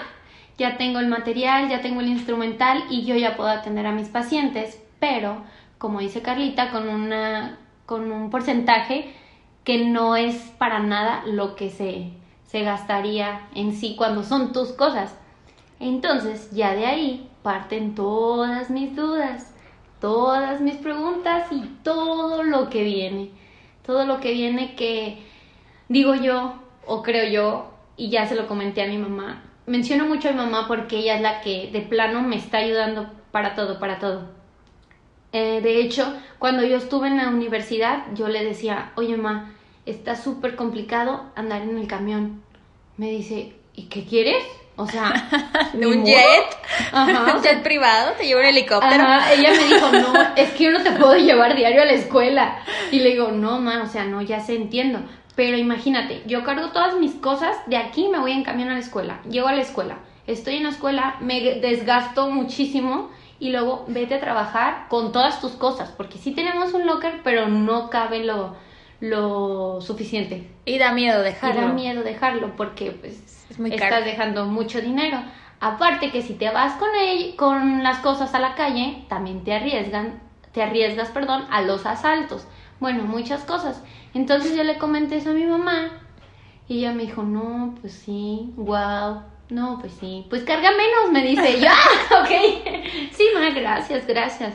ya tengo el material, ya tengo el instrumental y yo ya puedo atender a mis pacientes, pero como dice Carlita, con una con un porcentaje que no es para nada lo que se, se gastaría en sí cuando son tus cosas. Entonces, ya de ahí parten todas mis dudas, todas mis preguntas y todo lo que viene. Todo lo que viene que digo yo o creo yo y ya se lo comenté a mi mamá. Menciono mucho a mi mamá porque ella es la que de plano me está ayudando para todo, para todo. Eh, de hecho, cuando yo estuve en la universidad, yo le decía, oye, mamá, está súper complicado andar en el camión. Me dice, ¿y qué quieres? O sea, (laughs) un jet, (laughs) un jet privado, te llevo un helicóptero. Ella me dijo, no, (laughs) es que yo no te puedo llevar diario a la escuela. Y le digo, no, ma, o sea, no, ya sé, entiendo. Pero imagínate, yo cargo todas mis cosas, de aquí me voy en camión a la escuela. Llego a la escuela, estoy en la escuela, me desgasto muchísimo y luego vete a trabajar con todas tus cosas, porque sí tenemos un locker, pero no cabe lo, lo suficiente. Y da miedo Y dejarlo. da miedo dejarlo porque pues Es muy estás caro. dejando mucho dinero. Aparte que si te vas con ell- con las cosas a la calle, también te arriesgan, te arriesgas, perdón, a los asaltos. Bueno, muchas cosas. Entonces yo le comenté eso a mi mamá y ella me dijo, "No, pues sí, wow. No, pues sí. Pues carga menos", me dice. Yo, (laughs) "Ah, ok. Sí, ma, gracias, gracias."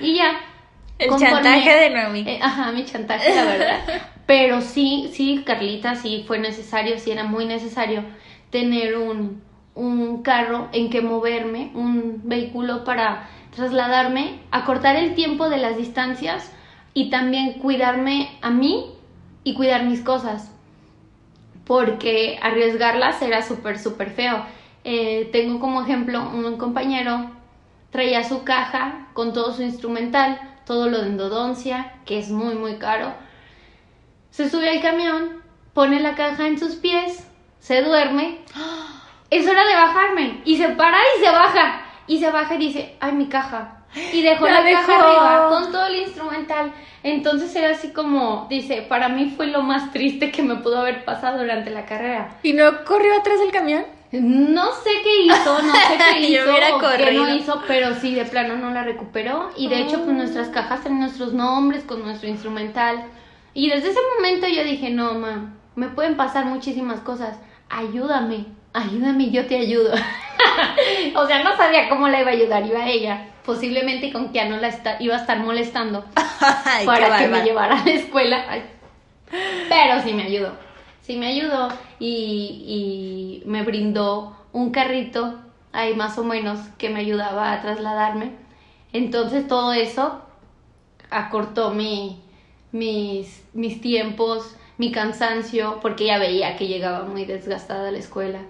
Y ya El conforme- chantaje de Noemi. eh, ajá, mi chantaje, la verdad. (laughs) Pero sí, sí, Carlita, sí fue necesario, sí era muy necesario tener un, un carro en que moverme, un vehículo para trasladarme, acortar el tiempo de las distancias y también cuidarme a mí y cuidar mis cosas. Porque arriesgarlas era súper, súper feo. Eh, tengo como ejemplo un compañero traía su caja con todo su instrumental, todo lo de endodoncia, que es muy, muy caro. Se sube al camión, pone la caja en sus pies, se duerme. (gasps) Es hora de bajarme. Y se para y se baja. Y se baja y dice, ay, mi caja. Y dejó La la, caja dejó. arriba con todo el instrumental. Entonces era así como, dice, para mí fue lo más triste que me pudo haber pasado durante la carrera. ¿Y no corrió atrás del camión? No sé qué hizo, no sé qué (laughs) hizo, qué no hizo, pero sí, de plano no la recuperó. Y de hecho, pues nuestras cajas tienen nuestros nombres con nuestro instrumental. Y desde ese momento yo dije, no, ma, me pueden pasar muchísimas cosas. Ayúdame, ayúdame, yo te ayudo. (laughs) o sea, no sabía cómo la iba a ayudar, iba a ella. Posiblemente con que ya no la iba a estar molestando (laughs) Ay, para que me llevara a la escuela. Ay. Pero sí me ayudó. Sí me ayudó y, y me brindó un carrito ahí más o menos que me ayudaba a trasladarme. Entonces todo eso acortó mi, mis, mis tiempos, mi cansancio, porque ya veía que llegaba muy desgastada a la escuela.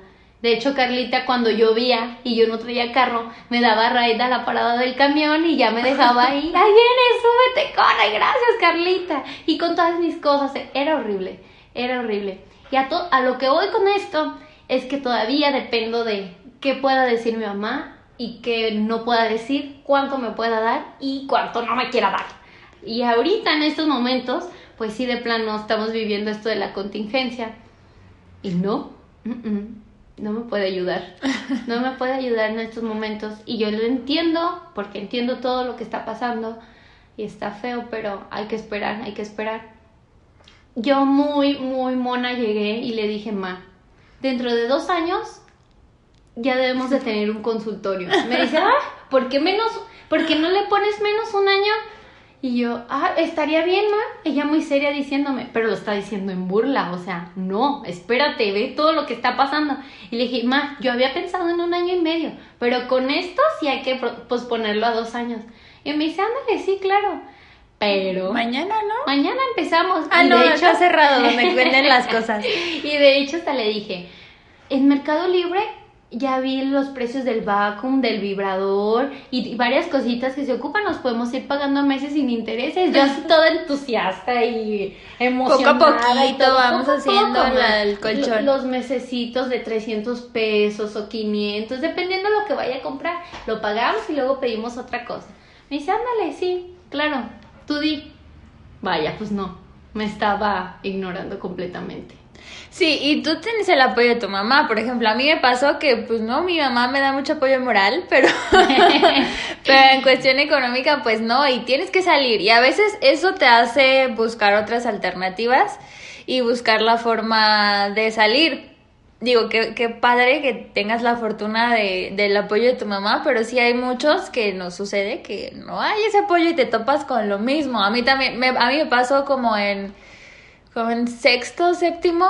De hecho, Carlita, cuando llovía y yo no traía carro, me daba raid a la parada del camión y ya me dejaba ahí. (laughs) ¡Ahí vienes! ¡Súbete! ¡Corre! ¡Gracias, Carlita! Y con todas mis cosas. Era horrible. Era horrible. Y a, to- a lo que voy con esto es que todavía dependo de qué pueda decir mi mamá y qué no pueda decir, cuánto me pueda dar y cuánto no me quiera dar. Y ahorita en estos momentos, pues sí, de plano estamos viviendo esto de la contingencia. Y no, mm, mm, no me puede ayudar. No me puede ayudar en estos momentos. Y yo lo entiendo, porque entiendo todo lo que está pasando. Y está feo, pero hay que esperar, hay que esperar. Yo muy, muy mona llegué y le dije, ma, dentro de dos años ya debemos de tener un consultorio. Me dice, ah, ¿por qué menos? ¿Por qué no le pones menos un año? Y yo, ah, estaría bien, ma. Ella muy seria diciéndome, pero lo está diciendo en burla, o sea, no, espérate, ve todo lo que está pasando. Y le dije, ma, yo había pensado en un año y medio, pero con esto sí hay que posponerlo a dos años. Y me dice, ándale, sí, claro. Pero Mañana, ¿no? mañana empezamos. Ah, Y no, de hecho- está cerrado donde (laughs) venden las cosas. y de hecho hasta le dije, en Mercado Libre ya vi los precios del vacuum, del vibrador y, y varias cositas que se ocupan, nos podemos ir pagando meses sin intereses. Yo así toda entusiasta y emocionada. Poco a poquito todo, vamos poco haciendo poco, la- ma. el colchón. Lo- Los mesecitos de 300 pesos o 500, dependiendo lo que vaya a comprar. Lo pagamos y luego pedimos otra cosa. Me dice, ándale, sí, claro, tú di. Vaya, pues no, me estaba ignorando completamente. Sí, y tú tienes el apoyo de tu mamá. Por ejemplo, a mí me pasó que, pues no, mi mamá me da mucho apoyo moral, (laughs) pero, (laughs) pero en cuestión económica, pues no, y tienes que salir. Y a veces eso te hace buscar otras alternativas y buscar la forma de salir. Digo, qué, qué padre que tengas la fortuna de, del apoyo de tu mamá, pero sí hay muchos que nos sucede que no hay ese apoyo y te topas con lo mismo. A mí también, me, a mí me pasó como en como en sexto, séptimo,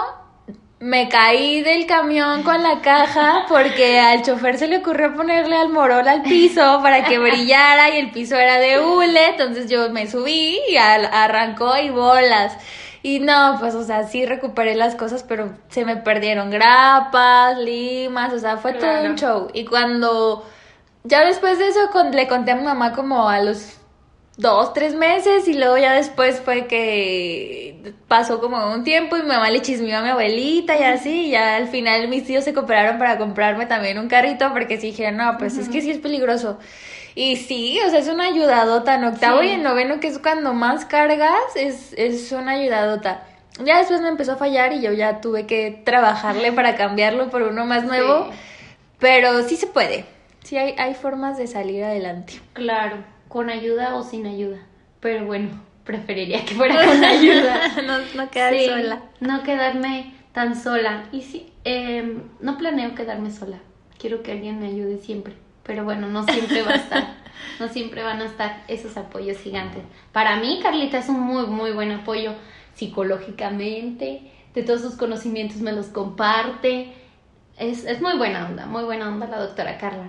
me caí del camión con la caja porque al chofer se le ocurrió ponerle al morol al piso para que brillara y el piso era de hule, entonces yo me subí y al- arrancó y bolas. Y no, pues, o sea, sí recuperé las cosas, pero se me perdieron grapas, limas, o sea, fue todo un show. Y cuando, ya después de eso, con- le conté a mi mamá como a los dos, tres meses y luego ya después fue que pasó como un tiempo y mi mamá le chismeó a mi abuelita y así, y ya al final mis tíos se cooperaron para comprarme también un carrito porque sí dijeron, no, pues es que sí es peligroso. Y sí, o sea, es una ayudadota en octavo y en noveno, que es cuando más cargas, es, es una ayudadota. Ya después me empezó a fallar y yo ya tuve que trabajarle para cambiarlo por uno más nuevo, pero sí se puede. Sí hay, hay formas de salir adelante. Claro con ayuda o sin ayuda. Pero bueno, (laughs) preferiría que fuera con ayuda. (laughs) no, no quedar sola. No quedarme tan sola. Y sí, em, no planeo quedarme sola. Quiero que alguien me ayude siempre. Pero bueno, no siempre va a estar. (laughs) no siempre van a estar esos apoyos gigantes. Para mí, Carlita es un muy, muy buen apoyo psicológicamente. De todos sus conocimientos me los comparte. Es, es muy buena onda, muy buena onda la doctora Carla.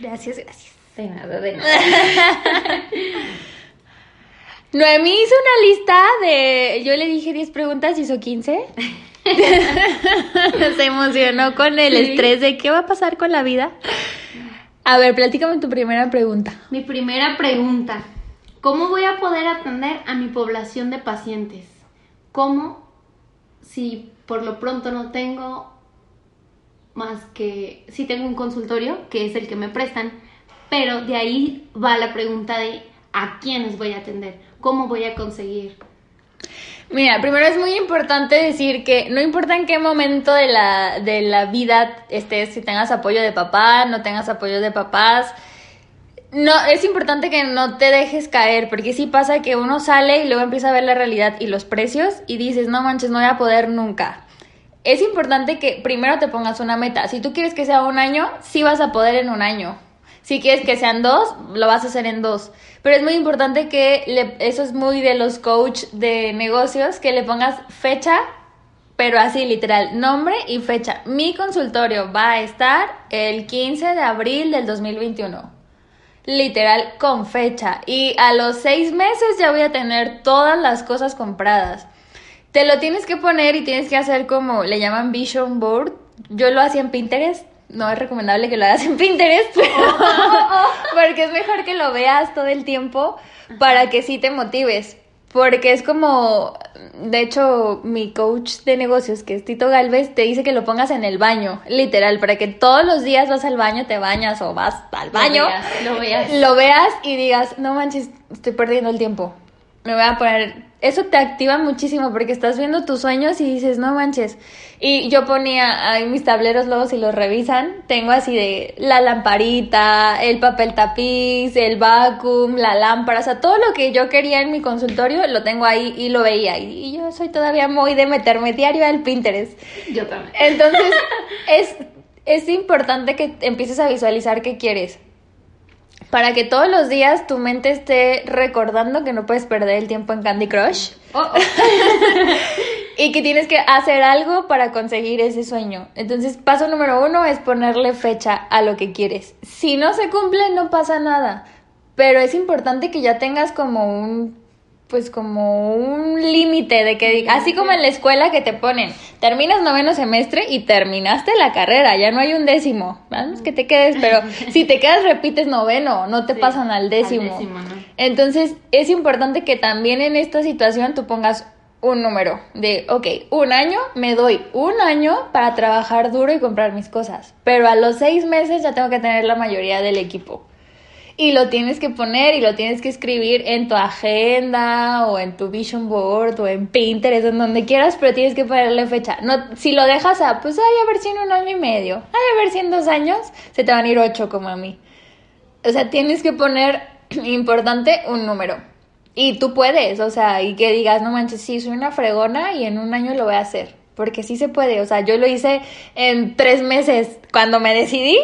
Gracias, gracias. De nada, de nada. Noemí hizo una lista de. Yo le dije 10 preguntas y hizo 15. (laughs) Se emocionó con el estrés de qué va a pasar con la vida. A ver, platícame tu primera pregunta. Mi primera pregunta. ¿Cómo voy a poder atender a mi población de pacientes? ¿Cómo si por lo pronto no tengo más que si tengo un consultorio, que es el que me prestan, pero de ahí va la pregunta de a quiénes voy a atender, cómo voy a conseguir. Mira, primero es muy importante decir que no importa en qué momento de la, de la vida estés, si tengas apoyo de papá, no tengas apoyo de papás, no, es importante que no te dejes caer, porque sí pasa que uno sale y luego empieza a ver la realidad y los precios y dices, no manches, no voy a poder nunca. Es importante que primero te pongas una meta. Si tú quieres que sea un año, sí vas a poder en un año. Si quieres que sean dos, lo vas a hacer en dos. Pero es muy importante que le, eso es muy de los coach de negocios, que le pongas fecha, pero así literal, nombre y fecha. Mi consultorio va a estar el 15 de abril del 2021. Literal, con fecha. Y a los seis meses ya voy a tener todas las cosas compradas. Te lo tienes que poner y tienes que hacer como le llaman vision board. Yo lo hacía en Pinterest no es recomendable que lo hagas en Pinterest, (laughs) porque es mejor que lo veas todo el tiempo para que sí te motives. Porque es como, de hecho, mi coach de negocios, que es Tito Galvez, te dice que lo pongas en el baño, literal, para que todos los días vas al baño, te bañas o vas al baño, lo veas, lo veas y digas, no manches, estoy perdiendo el tiempo. Me voy a poner eso te activa muchísimo porque estás viendo tus sueños y dices, no manches. Y yo ponía ahí mis tableros luego si los revisan, tengo así de la lamparita, el papel tapiz, el vacuum, la lámpara, o sea, todo lo que yo quería en mi consultorio lo tengo ahí y lo veía. Y, yo soy todavía muy de meterme diario al Pinterest. Yo también. Entonces, (laughs) es, es importante que empieces a visualizar qué quieres para que todos los días tu mente esté recordando que no puedes perder el tiempo en Candy Crush. Oh, oh. (laughs) y que tienes que hacer algo para conseguir ese sueño. Entonces, paso número uno es ponerle fecha a lo que quieres. Si no se cumple, no pasa nada. Pero es importante que ya tengas como un pues como un límite de que, así como en la escuela que te ponen, terminas noveno semestre y terminaste la carrera, ya no hay un décimo, vamos que te quedes, pero (laughs) si te quedas repites noveno, no te pasan al décimo. Entonces es importante que también en esta situación tú pongas un número de, ok, un año, me doy un año para trabajar duro y comprar mis cosas, pero a los seis meses ya tengo que tener la mayoría del equipo y lo tienes que poner y lo tienes que escribir en tu agenda o en tu vision board o en Pinterest, en donde quieras, pero tienes que ponerle fecha. No, si lo dejas a, pues, ay, a ver si en un año y medio, ay, a ver si en dos años, se te van a ir ocho como a mí. O sea, tienes que poner, (clears throat) importante, un número. Y tú puedes, o sea, y que digas, no manches, sí, soy una fregona y en un año lo voy a hacer porque sí se puede, o sea, yo lo hice en tres meses, cuando me decidí,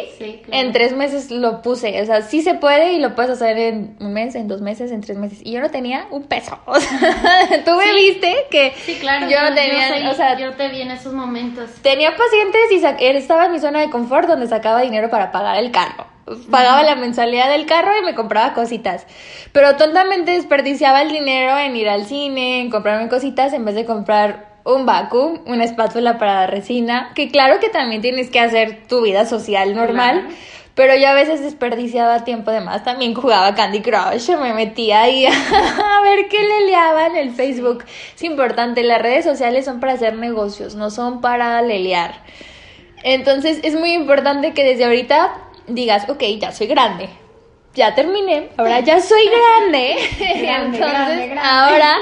en tres meses lo puse, o sea, sí se puede y lo puedes hacer en un mes, en dos meses, en tres meses, y yo no tenía un peso, (laughs) o sea, tú me viste que sí, claro, yo no tenía, o sea, yo te vi en esos momentos. Tenía pacientes y estaba en mi zona de confort donde sacaba dinero para pagar el carro. Pagaba la mensualidad del carro y me compraba cositas. Pero tontamente desperdiciaba el dinero en ir al cine, en comprarme cositas en vez de comprar un vacuum, una espátula para resina, que claro que también tienes que hacer tu vida social normal, Pero yo a veces desperdiciaba tiempo de más. También jugaba Candy Crush, me metía ahí a (laughs) ver qué le leaba en el Facebook. Es importante, las redes sociales son para hacer negocios, no son para lelear. Entonces es muy importante que desde ahorita digas, ok, ya soy grande, ya terminé, ahora ya soy (laughs) grande. Grande, (laughs) Entonces, grande, grande. ahora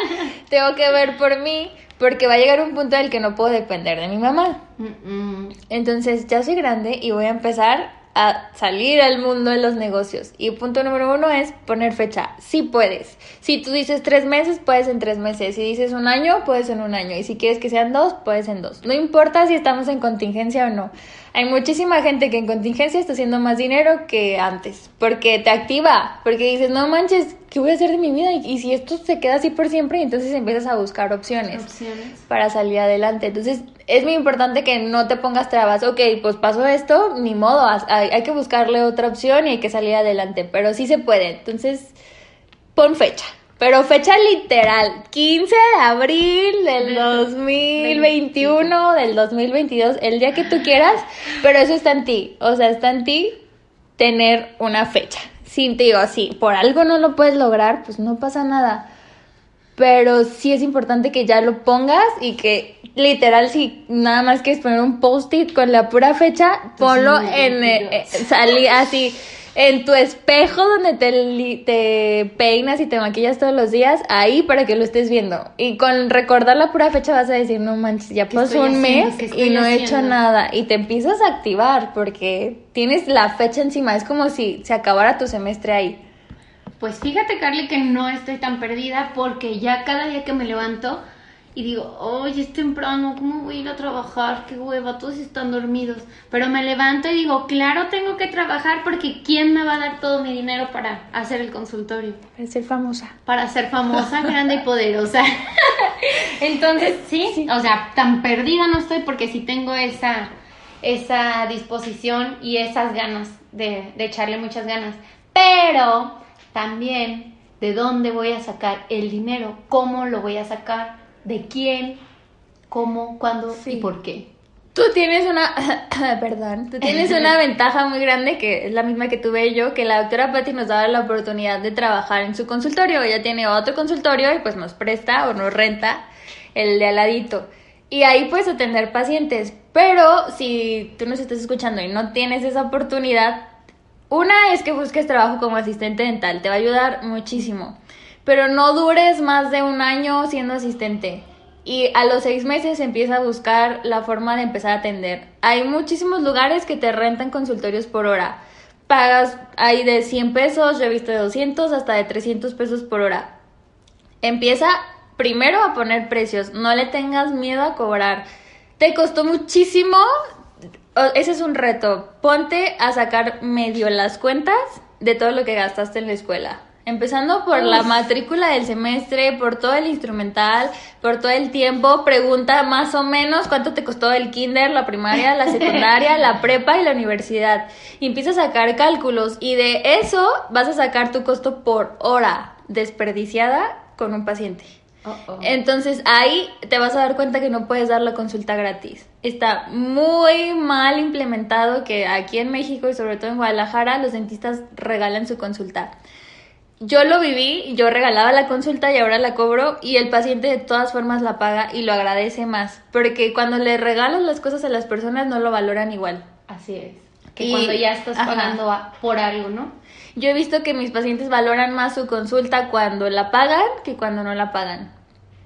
tengo que ver por mí, porque va a llegar un punto en el que no puedo depender de mi mamá. Mm, mm. Entonces, ya soy grande y voy a empezar a salir al mundo de los negocios. Y punto número uno es poner fecha. Sí puedes. Si tú dices tres meses, puedes en tres meses. Si dices un año, puedes en un año. Y si quieres que sean dos, puedes en dos. No importa si estamos en contingencia o no. Hay muchísima gente que en contingencia está haciendo más dinero que antes. Porque te activa. Porque dices, no manches, ¿qué voy a hacer de mi vida? Y, y si esto se queda así por siempre, entonces empiezas a buscar opciones Opciones. para salir adelante. Entonces, es muy importante que no te pongas trabas. Ok, pues pasó esto, ni modo, hay que buscarle otra opción y hay que salir adelante, pero sí se puede. Entonces, pon fecha. Pero fecha literal, 15 de abril del Del 2021, del 2022, el día que tú quieras, pero eso está en ti. O sea, está en ti tener una fecha. Si te digo, si por algo no lo puedes lograr, pues no pasa nada pero sí es importante que ya lo pongas y que literal si nada más quieres poner un post-it con la pura fecha, ponlo muy en eh, eh, salí así en tu espejo donde te, te peinas y te maquillas todos los días, ahí para que lo estés viendo. Y con recordar la pura fecha vas a decir, no manches, ya ¿Qué pasó un haciendo? mes ¿Qué y no he hecho nada. Y te empiezas a activar porque tienes la fecha encima. Es como si se acabara tu semestre ahí. Pues fíjate, Carly, que no estoy tan perdida porque ya cada día que me levanto y digo, oye, es temprano, ¿cómo voy a ir a trabajar? Qué hueva, todos están dormidos. Pero me levanto y digo, claro, tengo que trabajar porque ¿quién me va a dar todo mi dinero para hacer el consultorio? Para ser famosa. Para ser famosa, grande y poderosa. (laughs) Entonces, sí, o sea, tan perdida no estoy porque sí tengo esa, esa disposición y esas ganas de, de echarle muchas ganas. Pero también, ¿de dónde voy a sacar el dinero? ¿Cómo lo voy a sacar? ¿De quién? ¿Cómo? ¿Cuándo? Sí. ¿Y por qué? Tú tienes una, (coughs) perdón, tú tienes una (laughs) ventaja muy grande que es la misma que tuve yo, que la doctora Patti nos daba la oportunidad de trabajar en su consultorio. Ella tiene otro consultorio y pues nos presta o nos renta el de al ladito. Y ahí puedes atender pacientes. Pero si tú nos estás escuchando y no tienes esa oportunidad, una es que busques trabajo como asistente dental, te va a ayudar muchísimo. Pero no dures más de un año siendo asistente. Y a los seis meses empieza a buscar la forma de empezar a atender. Hay muchísimos lugares que te rentan consultorios por hora. Pagas ahí de 100 pesos, yo he visto de 200 hasta de 300 pesos por hora. Empieza primero a poner precios, no le tengas miedo a cobrar. Te costó muchísimo, ese es un reto. Ponte a sacar medio las cuentas de todo lo que gastaste en la escuela. Empezando por la matrícula del semestre, por todo el instrumental, por todo el tiempo, pregunta más o menos cuánto te costó el kinder, la primaria, la (laughs) secundaria, la prepa y la universidad. Y empieza a sacar cálculos y de eso vas a sacar tu costo por hora desperdiciada con un paciente. Oh, oh. Entonces ahí te vas a dar cuenta que no puedes dar la consulta gratis. Está muy mal implementado que aquí en México y sobre todo en Guadalajara los dentistas regalan su consulta. Yo lo viví, yo regalaba la consulta y ahora la cobro y el paciente de todas formas la paga y lo agradece más, porque cuando le regalas las cosas a las personas no lo valoran igual. Así es. Que Y- cuando ya estás ajá. pagando a- por algo, ¿no? Yo he visto que mis pacientes valoran más su consulta cuando la pagan que cuando no la pagan.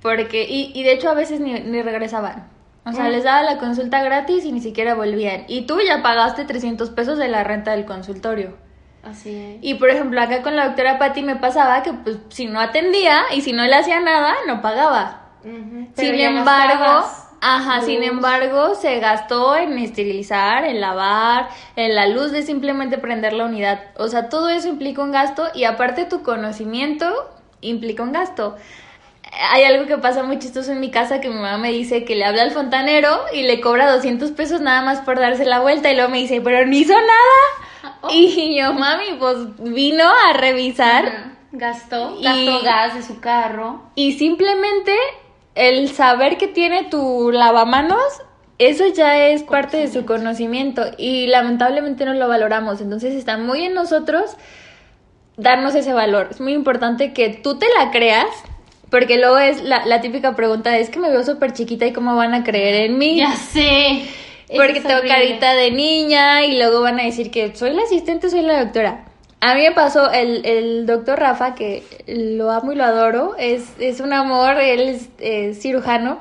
Porque, y, y de hecho a veces ni, ni regresaban. O sea, Mm. les daba la consulta gratis y ni siquiera volvían. Y tú ya pagaste 300 pesos de la renta del consultorio. Así es. Y por ejemplo, acá con la doctora Patti me pasaba que pues si no atendía y si no le hacía nada, no pagaba. Sin embargo, ajá, sin embargo, se gastó en esterilizar, en lavar, en la luz de simplemente prender la unidad. O sea, todo eso implica un gasto y aparte tu conocimiento implica un gasto. Hay algo que pasa muy chistoso en mi casa que mi mamá me dice que le habla al fontanero y le cobra 200 pesos nada más por darse la vuelta y luego me dice, pero no hizo nada. Oh. Y yo, mami, pues vino a revisar. Gastó, Y- gastó gas de su carro. y simplemente el saber que tiene tu lavamanos eso ya es parte de su conocimiento y lamentablemente no lo valoramos. Entonces está muy en nosotros darnos ese valor. Es muy importante que tú te la creas, porque luego es la, la típica pregunta, es que me veo súper chiquita y cómo van a creer en mí. Ya sé. Porque tengo carita de niña y luego van a decir que soy la asistente, soy la doctora. A mí me pasó el, el doctor Rafa, que lo amo y lo adoro, es, es un amor, él es eh, cirujano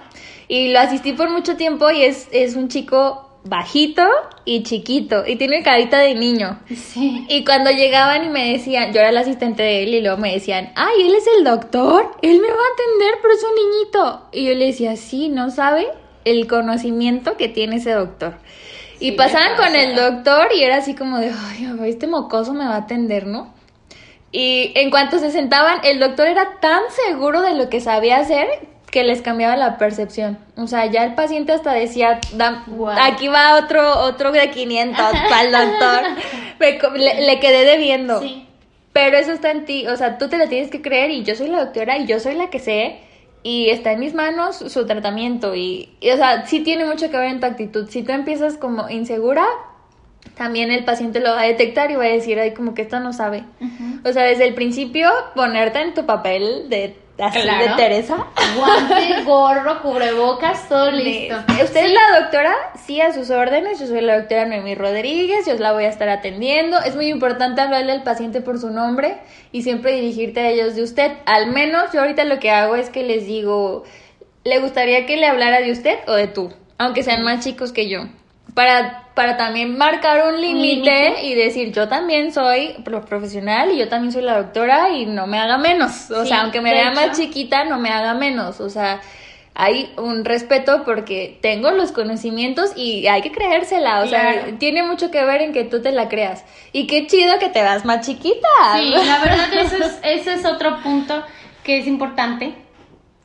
y lo asistí por mucho tiempo y es, es un chico bajito y chiquito y tiene carita de niño. Sí. Y cuando llegaban y me decían, yo era la asistente de él y luego me decían, ay, él es el doctor, él me va a atender, pero es un niñito. Y yo le decía, sí, no sabe el conocimiento que tiene ese doctor. Y Sí, pasaban con el doctor y era así como de, ay, este mocoso me va a atender, ¿no? Y en cuanto se sentaban, el doctor era tan seguro de lo que sabía hacer que les cambiaba la percepción. O sea, ya el paciente hasta decía, "Dam- Guau. aquí va otro, otro de 500 para el doctor. Me le, le quedé debiendo. Sí. Pero eso está en ti, o sea, tú te lo tienes que creer y yo soy la doctora y yo soy la que sé y está en mis manos su tratamiento y, y, o sea, sí tiene mucho que ver en tu actitud. Si tú empiezas como insegura, también el paciente lo va a detectar y va a decir, ay, como que esta no sabe. O sea, desde el principio ponerte en tu papel de así de. Teresa. Guante, (laughs) gorro, cubrebocas, todo listo. ¿Usted es la doctora? Sí, a sus órdenes. Yo soy la doctora Noemí Rodríguez, yo os la voy a estar atendiendo. Es muy importante hablarle al paciente por su nombre y siempre dirigirte a ellos de usted. Al menos yo ahorita lo que hago es que les digo, ¿le gustaría que le hablara de usted o de tú? Aunque sean más chicos que yo. Para, para también marcar un límite y decir, yo también soy pro- profesional y yo también soy la doctora y no me haga menos. O Sí, sea, aunque me vea más chiquita, no me haga menos. O sea, hay un respeto porque tengo los conocimientos y hay que creérsela. O sea, tiene mucho que ver en que tú te la creas. Y qué chido que te vas más chiquita. Sí, la verdad eso es, ese es otro punto que es importante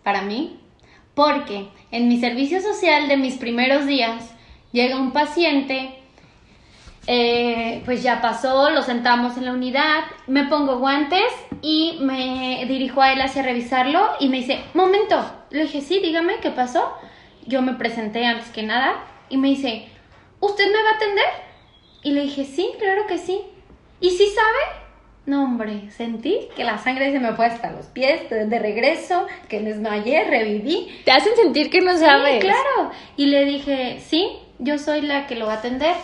para mí, porque en mi servicio social de mis primeros días llega un paciente, eh, pues ya pasó, lo sentamos en la unidad, me pongo guantes y me dirijo a él hacia revisarlo y me dice, momento, le dije, sí, dígame, ¿qué pasó? Yo me presenté antes que nada y me dice, ¿usted me va a atender? Y le dije, sí, claro que sí. ¿Y sí sabe? No, hombre, sentí que la sangre se me fue hasta los pies, de, regreso, que me desmayé, reviví. Te hacen sentir que no sabes. Sí, claro. Y le dije, sí, yo soy la que lo va a atender.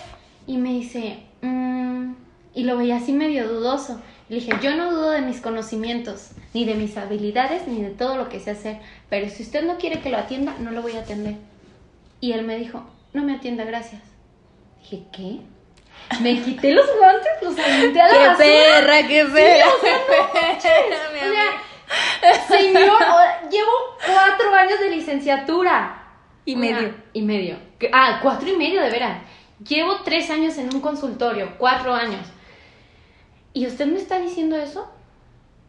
Y me dice, "Mm", y lo veía así medio dudoso. Le dije, yo no dudo de mis conocimientos, ni de mis habilidades, ni de todo lo que sé hacer. Pero si usted no quiere que lo atienda, no lo voy a atender. Y él me dijo, no me atienda, gracias. Dije, ¿qué? Me quité los guantes, los aventé a la ¡Qué basura. perra, qué perra! O sea, (laughs) señor, llevo cuatro años de licenciatura. Y Una- medio. Y medio. Ah, cuatro y medio, de veras. Llevo tres años en un consultorio, cuatro años. ¿Y usted me está diciendo eso?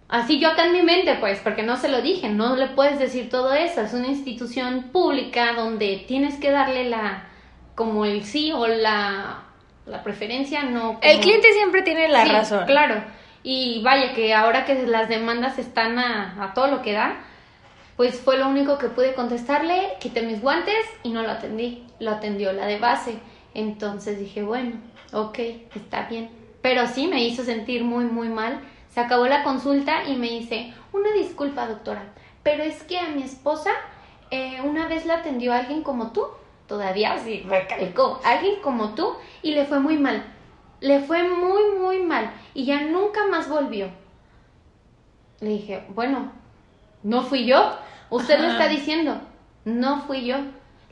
Así yo acá en mi mente, pues, porque no se lo dije, no le puedes decir todo eso. Es una institución pública donde tienes que darle la, como el sí o la, la preferencia, no. El cliente siempre tiene la Sí, razón. Claro. Y vaya que ahora que las demandas están a, a todo lo que da, pues fue lo único que pude contestarle, quité mis guantes y no lo atendí. Lo atendió la de base. Entonces dije, bueno, ok, está bien. Pero sí me hizo sentir muy, muy mal. Se acabó la consulta y me dice, una disculpa doctora, pero es que a mi esposa eh, una vez la atendió alguien como tú. Todavía sí, recalcó, alguien como tú y le fue muy mal. Le fue muy, muy mal y ya nunca más volvió. Le dije, bueno, no fui yo. Usted lo está diciendo. No fui yo.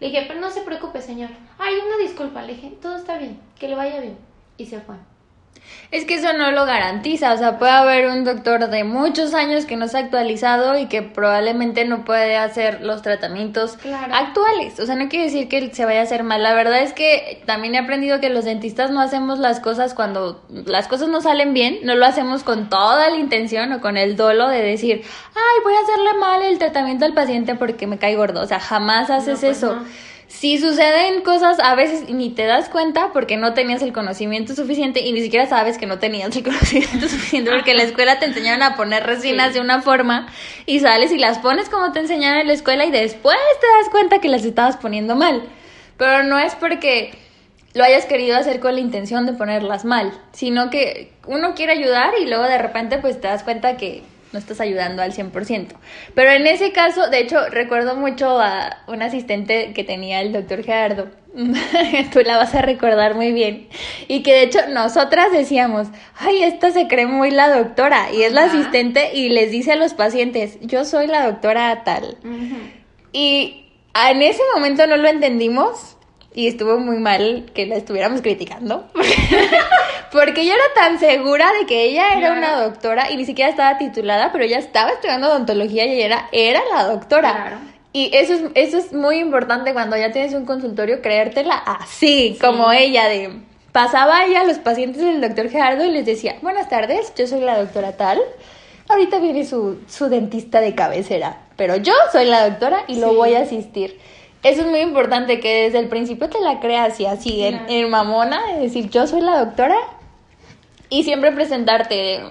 Le dije, pero no se preocupe, señor. Ay, una disculpa. Le dije, todo está bien, que le vaya bien. Y se fue. Es que eso no lo garantiza, o sea, puede haber un doctor de muchos años que no se ha actualizado y que probablemente no puede hacer los tratamientos Claro. actuales. O sea, no quiere decir que se vaya a hacer mal. La verdad es que también he aprendido que los dentistas no hacemos las cosas cuando las cosas no salen bien, no lo hacemos con toda la intención o con el dolo de decir, ay, voy a hacerle mal el tratamiento al paciente porque me cae gordo. O sea, jamás haces pues eso. no. Si suceden cosas a veces ni te das cuenta porque no tenías el conocimiento suficiente y ni siquiera sabes que no tenías el (laughs) conocimiento suficiente porque en la escuela te enseñaron a poner resinas Sí. de una forma y sales y las pones como te enseñaron en la escuela y después te das cuenta que las estabas poniendo mal. Pero no es porque lo hayas querido hacer con la intención de ponerlas mal, sino que uno quiere ayudar y luego de repente pues te das cuenta que no estás ayudando al 100%. Pero en ese caso, de hecho, recuerdo mucho a un asistente que tenía el doctor Gerardo, (laughs) tú la vas a recordar muy bien, y que de hecho nosotras decíamos, ay, esta se cree muy la doctora, y es la asistente y les dice a los pacientes, yo soy la doctora tal. Y en ese momento no lo entendimos, y estuvo muy mal que la estuviéramos criticando. (laughs) Porque ella era tan segura de que ella era una doctora y ni siquiera estaba titulada, pero ella estaba estudiando odontología y ella era, era la doctora. Y eso es, eso es muy importante cuando ya tienes un consultorio, creértela así, como ella, de pasaba ella a los pacientes del doctor Gerardo y les decía, buenas tardes, yo soy la doctora tal, ahorita viene su, su dentista de cabecera, pero yo soy la doctora y lo voy a asistir. Eso es muy importante, que desde el principio te la creas y así, en, mamona, de decir, yo soy la doctora. Y siempre presentarte,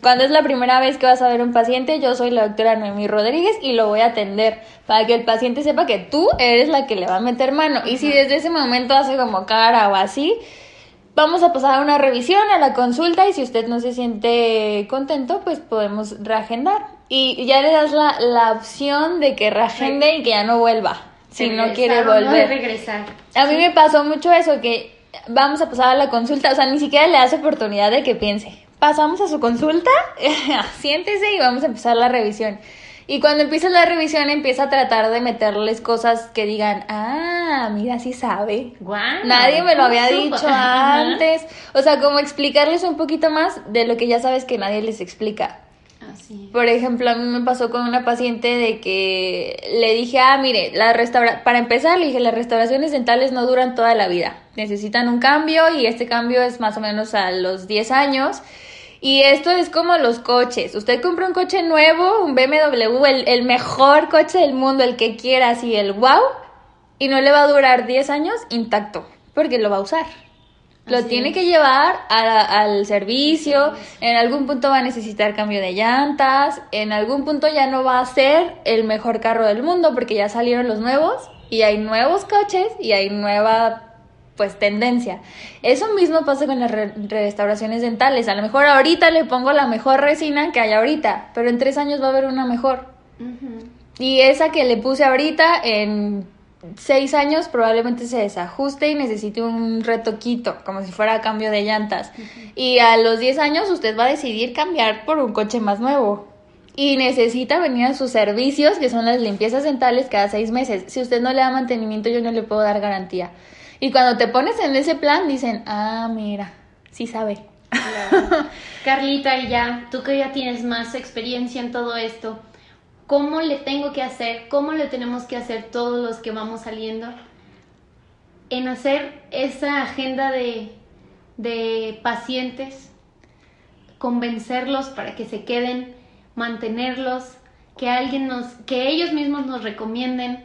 cuando es la primera vez que vas a ver un paciente, yo soy la doctora Noemí Rodríguez y lo voy a atender para que el paciente sepa que tú eres la que le va a meter mano. Y si desde ese momento hace como cara o así, vamos a pasar a una revisión, a la consulta y si usted no se siente contento, pues podemos reagendar. Y ya le das la, la opción de que reagende y que ya no vuelva si no quiere volver. regresar. A mí me pasó mucho eso, que vamos a pasar a la consulta, o sea, ni siquiera le das oportunidad de que piense. Pasamos a su consulta, (laughs) siéntese y vamos a empezar la revisión. Y cuando empieza la revisión empieza a tratar de meterles cosas que digan, ah, mira, sí sabe. Nadie me lo había dicho antes. O sea, como explicarles un poquito más de lo que ya sabes que nadie les explica. Por ejemplo, a mí me pasó con una paciente de que le dije, ah, mire, la restaura para empezar, le dije, las restauraciones dentales no duran toda la vida. Necesitan un cambio y este cambio es más o menos a los 10 años. Y esto es como los coches. Usted compra un coche nuevo, un BMW, el, el mejor coche del mundo, el que quiera, así, el wow, y no le va a durar 10 años intacto, porque lo va a usar. Lo tiene que llevar al servicio, en algún punto va a necesitar cambio de llantas, en algún punto ya no va a ser el mejor carro del mundo porque ya salieron los nuevos y hay nuevos coches y hay nueva pues tendencia. Eso mismo pasa con las restauraciones dentales. A lo mejor ahorita le pongo la mejor resina que hay ahorita, pero en tres años va a haber una mejor. Y esa que le puse ahorita en seis años probablemente se desajuste y necesite un retoquito, como si fuera cambio de llantas. Y a los 10 años usted va a decidir cambiar por un coche más nuevo. Y necesita venir a sus servicios, que son las limpiezas dentales, cada seis meses. Si usted no le da mantenimiento, yo no le puedo dar garantía. Y cuando te pones en ese plan, dicen, ah, mira, sí sabe. (laughs) Carlita, y ya, tú que ya tienes más experiencia en todo esto, cómo le tengo que hacer, cómo le tenemos que hacer todos los que vamos saliendo en hacer esa agenda de, de pacientes, convencerlos para que se queden, mantenerlos, que alguien nos, que ellos mismos nos recomienden,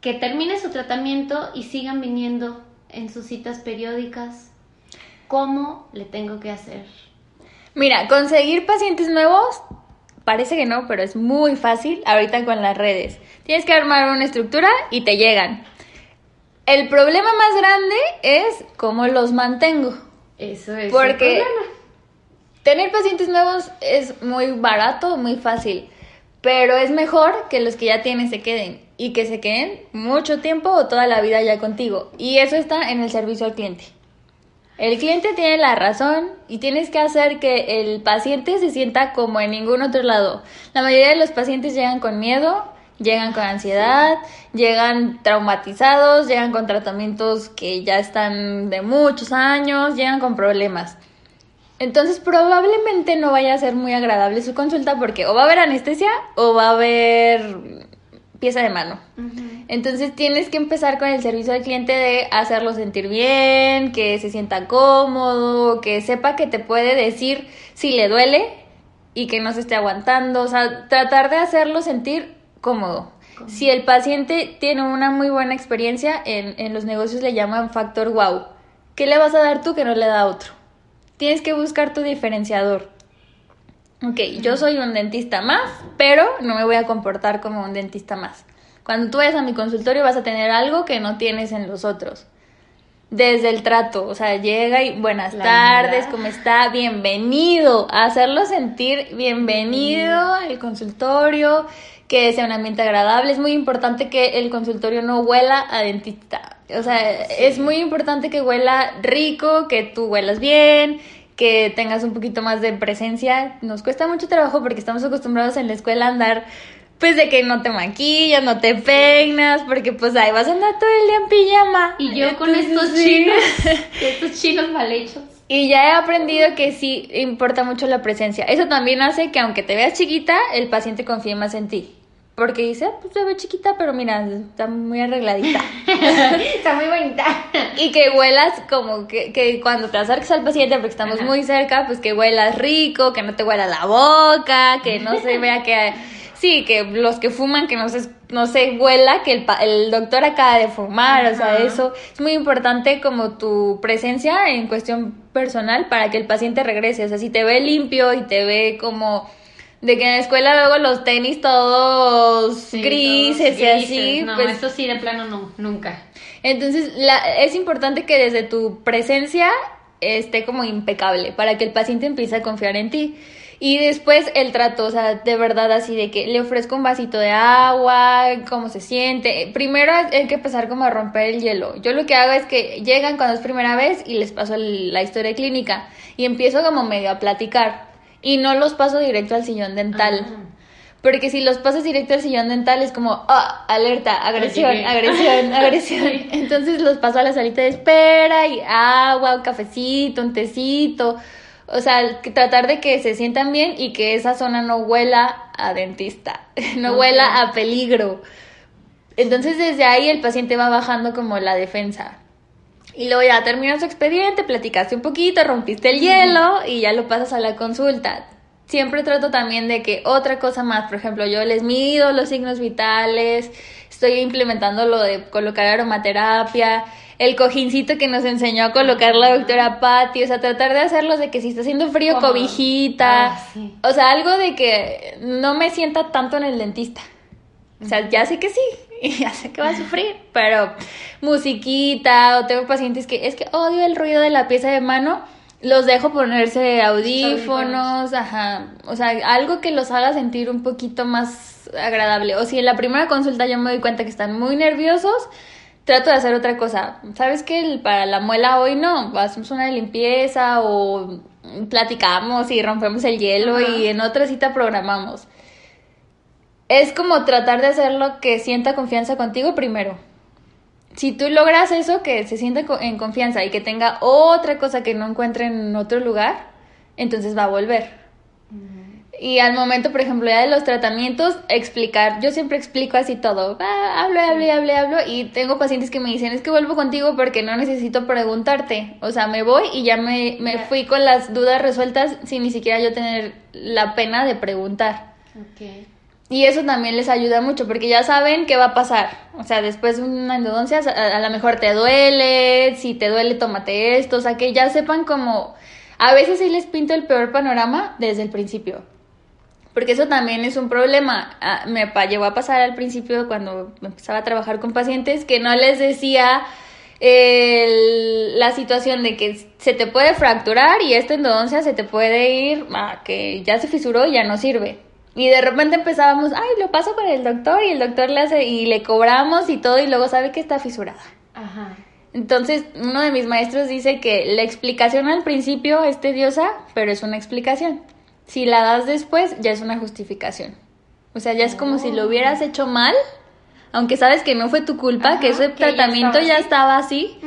que termine su tratamiento y sigan viniendo en sus citas periódicas. ¿Cómo le tengo que hacer? Mira, conseguir pacientes nuevos Parece que no, pero es muy fácil ahorita con las redes. Tienes que armar una estructura y te llegan. El problema más grande es cómo los mantengo. Eso es. Porque tener pacientes nuevos es muy barato, muy fácil. Pero es mejor que los que ya tienes se queden y que se queden mucho tiempo o toda la vida ya contigo. Y eso está en el servicio al cliente. El cliente tiene la razón y tienes que hacer que el paciente se sienta como en ningún otro lado. La mayoría de los pacientes llegan con miedo, llegan con ansiedad, llegan traumatizados, llegan con tratamientos que ya están de muchos años, llegan con problemas. Entonces probablemente no vaya a ser muy agradable su consulta porque o va a haber anestesia o va a haber pieza de mano. Entonces tienes que empezar con el servicio al cliente de hacerlo sentir bien, que se sienta cómodo, que sepa que te puede decir si le duele y que no se esté aguantando, o sea, tratar de hacerlo sentir cómodo. Si el paciente tiene una muy buena experiencia, en, en los negocios le llaman factor wow. ¿Qué le vas a dar tú que no le da otro? Tienes que buscar tu diferenciador. Ok, yo soy un dentista más, pero no me voy a comportar como un dentista más. Cuando tú vayas a mi consultorio vas a tener algo que no tienes en los otros. Desde el trato, o sea, llega y buenas tardes, ¿cómo está? Bienvenido, a hacerlo sentir bienvenido al consultorio, que sea un ambiente agradable. Es muy importante que el consultorio no huela a dentista. O sea, es muy importante que huela rico, que tú huelas bien, que tengas un poquito más de presencia. Nos cuesta mucho trabajo porque estamos acostumbrados en la escuela a andar pues de que no te maquillas, no te peinas, porque pues ahí vas a andar todo el día en pijama. Y yo con estos chinos, (laughs) estos chinos mal hechos. Y ya he aprendido que sí importa mucho la presencia. Eso también hace que aunque te veas chiquita, el paciente confíe más en ti. Porque dice, ah, pues se ve chiquita, pero mira, está muy arregladita. (laughs) está muy bonita. y que huelas como que, que cuando te acerques al paciente, porque estamos muy cerca, pues que huelas rico, que no te huela la boca, que no se vea que Sí, que los que fuman, que no se, no se huela que el, el doctor acaba de fumar, o sea, eso es muy importante como tu presencia en cuestión personal para que el paciente regrese, o sea, si te ve limpio y te ve como de que en la escuela luego los tenis todos grises, y así, no, pues eso sí de plano no, nunca. Entonces, la, es importante que desde tu presencia esté como impecable para que el paciente empiece a confiar en ti. Y después el trato, o sea, de verdad así de que le ofrezco un vasito de agua, cómo se siente. Primero hay que empezar como a romper el hielo. Yo lo que hago es que llegan cuando es primera vez y les paso la historia clínica y empiezo como medio a platicar y no los paso directo al sillón dental. Ah. Porque si los pasas directo al sillón dental es como, ah, alerta, agresión, agresión, (laughs) agresión. Entonces los paso a la salita de espera y agua, un cafecito, un tecito o sea, tratar de que se sientan bien y que esa zona no huela a dentista, (laughs) no huela a peligro. Entonces desde ahí el paciente va bajando como la defensa. Y luego ya terminas su expediente, platicaste un poquito, rompiste el hielo y ya lo pasas a la consulta. Siempre trato también de que otra cosa más, por ejemplo, yo les mido los signos vitales, estoy implementando lo de colocar aromaterapia, el cojincito que nos enseñó a colocar la doctora Patti, o sea, tratar de hacerlos de que si está haciendo frío, cobijita, ah, o sea, algo de que no me sienta tanto en el dentista. O sea, ya sé que sí, (laughs) y ya sé que va a sufrir, pero musiquita, o tengo pacientes que es que odio el ruido de la pieza de mano, los dejo ponerse audífonos, ajá, o sea, algo que los haga sentir un poquito más agradable. O si en la primera consulta yo me doy cuenta que están muy nerviosos, trato de hacer otra cosa. ¿Sabes qué? Para la muela hoy no, hacemos una limpieza o platicamos y rompemos el hielo y en otra cita programamos. Es como tratar de hacerlo que sienta confianza contigo primero. Si tú logras eso, que se sienta en confianza y que tenga otra cosa que no encuentre en otro lugar, entonces va a volver. Y al momento, por ejemplo, ya de los tratamientos, explicar. Yo siempre explico así todo. Ah, hablo, hablo, hablo, hablo. Y tengo pacientes que me dicen, es que vuelvo contigo porque no necesito preguntarte. O sea, me voy y ya me, me fui con las dudas resueltas sin ni siquiera yo tener la pena de preguntar. Okay. Y eso también les ayuda mucho porque ya saben qué va a pasar. O sea, después de una endodoncia, a, lo mejor te duele. Si te duele, tómate esto. O sea, que ya sepan como... A veces sí les pinto el peor panorama desde el principio porque eso también es un problema. Ah, me llegó a pasar al principio cuando empezaba a trabajar con pacientes que no les decía la situación de que se te puede fracturar y esta endodoncia se te puede ir a que ya se fisuró y ya no sirve. Y de repente empezábamos, ay, lo paso con el doctor y el doctor le hace y le cobramos y todo y luego sabe que está fisurada. Ajá. Entonces, uno de mis maestros dice que la explicación al principio es tediosa, pero es una explicación. Si la das después, ya es una justificación. O sea, ya es como si lo hubieras oh. hecho mal, aunque sabes que no fue tu culpa, que ese tratamiento ya estaba, así.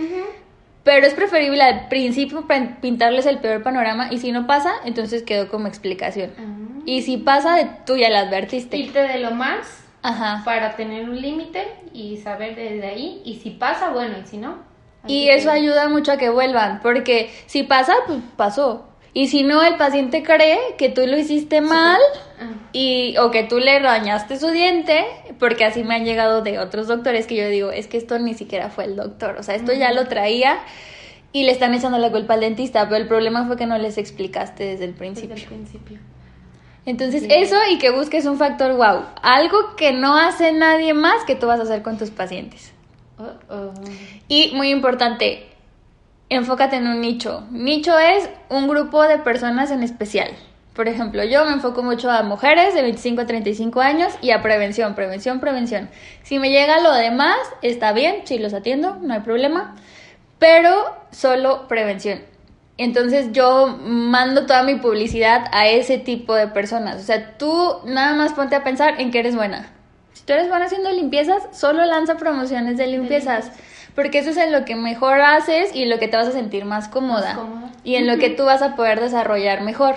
Pero es preferible al principio pintarles el peor panorama y si no pasa, entonces quedó como explicación. Ah. Y si pasa, tú ya la advertiste. Irte de lo más Ajá. para tener un límite y saber desde ahí. Y si pasa, bueno, y si no. Y eso ayuda mucho a que vuelvan, porque si pasa, pues pasó. Y si no, el paciente cree que tú lo hiciste mal ah. y, o que tú le dañaste su diente, porque así me han llegado de otros doctores que yo digo, es que esto ni siquiera fue el doctor, o sea, esto ya lo traía y le están echando la culpa al dentista, pero el problema fue que no les explicaste desde el principio. Desde el principio. Entonces, Sí. eso y que busques un factor wow. Algo que no hace nadie más que tú vas a hacer con tus pacientes. Uh-oh. Y muy importante, enfócate en un nicho. Nicho es un grupo de personas en especial. Por ejemplo, yo me enfoco mucho a mujeres de 25 a 35 años y a prevención, prevención, prevención. Si me llega lo demás, está bien, si los atiendo, no hay problema, pero solo prevención. Entonces yo mando toda mi publicidad a ese tipo de personas. O sea, tú nada más ponte a pensar en que eres buena. Si tú eres buena haciendo limpiezas, solo lanza promociones de limpiezas. Porque eso es en lo que mejor haces y en lo que te vas a sentir más cómoda. Más cómoda. Y en lo que tú vas a poder desarrollar mejor.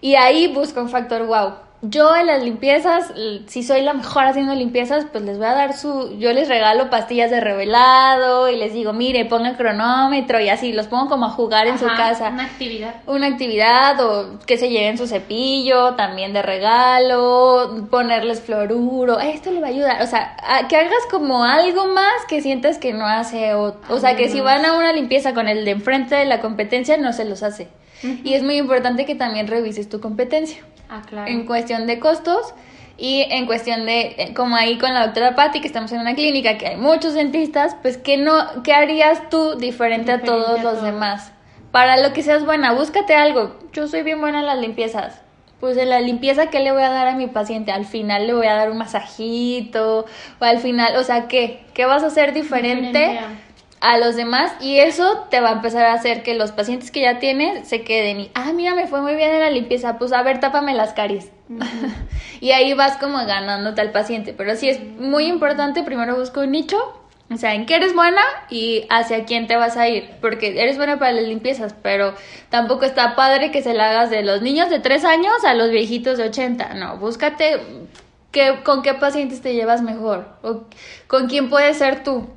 Y ahí busca un factor wow. Yo en las limpiezas, si soy la mejor haciendo limpiezas, pues les voy a dar su... Yo les regalo pastillas de revelado y les digo, mire, ponga cronómetro y así, los pongo como a jugar en su casa Una actividad. una actividad o que se lleven su cepillo también de regalo, ponerles fluoruro, esto le va a ayudar, o sea, a- que hagas como algo más que sientas que no hace, o, o sea, que si van a una limpieza con el de enfrente de la competencia, no se los hace. Y es muy importante que también revises tu competencia Ah, claro. en cuestión de costos y en cuestión de, eh, como ahí con la doctora Patti, que estamos en una clínica, que hay muchos dentistas, pues ¿qué, no, qué harías tú diferente, a todos a los todos. demás? Para lo que seas buena, búscate algo. Yo soy bien buena en las limpiezas. Pues en la limpieza, ¿qué le voy a dar a mi paciente? Al final le voy a dar un masajito, o al final, o sea, ¿qué? ¿Qué vas a hacer diferente? Diferente a los demás y eso te va a empezar a hacer que los pacientes que ya tienes se queden y, ah, mira, me fue muy bien en la limpieza, pues a ver, tápame las caries. (laughs) y ahí vas como ganándote al paciente, pero sí es muy importante, primero busca un nicho, o sea, en qué eres buena y hacia quién te vas a ir, porque eres buena para las limpiezas, pero tampoco está padre que se la hagas de los niños de 3 años a los viejitos de 80, no, búscate qué, con qué pacientes te llevas mejor o con quién puedes ser tú.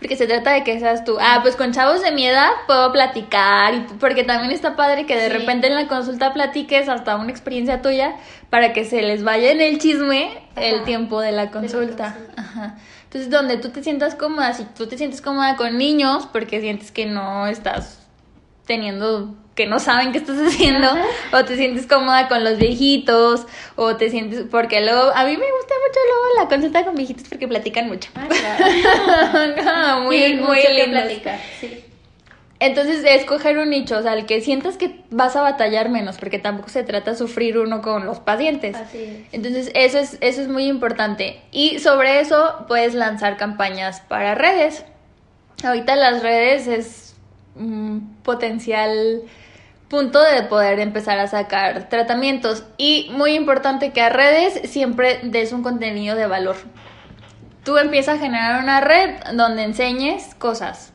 Porque se trata de que seas tú. Ah, pues con chavos de mi edad puedo platicar. Y, porque también está padre que de Sí. repente en la consulta platiques hasta una experiencia tuya para que se les vaya en el chisme el tiempo de la consulta. Ajá. Entonces, donde tú te sientas cómoda, si tú te sientes cómoda con niños, porque sientes que no estás teniendo, que no saben qué estás haciendo, Ajá. o te sientes cómoda con los viejitos, o te sientes, porque luego, a mí me gusta mucho luego la consulta con viejitos porque platican mucho. Ah, claro. (laughs) No, muy, Sí, muy mucho que lindos. platicar. Sí. Entonces, escoger un nicho, o sea, el que sientas que vas a batallar menos, porque tampoco se trata de sufrir uno con los pacientes. Así es. Entonces, eso es, eso es muy importante. Y sobre eso puedes lanzar campañas para redes. Ahorita las redes es un potencial punto de poder empezar a sacar tratamientos. Y muy importante que a redes siempre des un contenido de valor. Tú empiezas a generar una red donde enseñes cosas.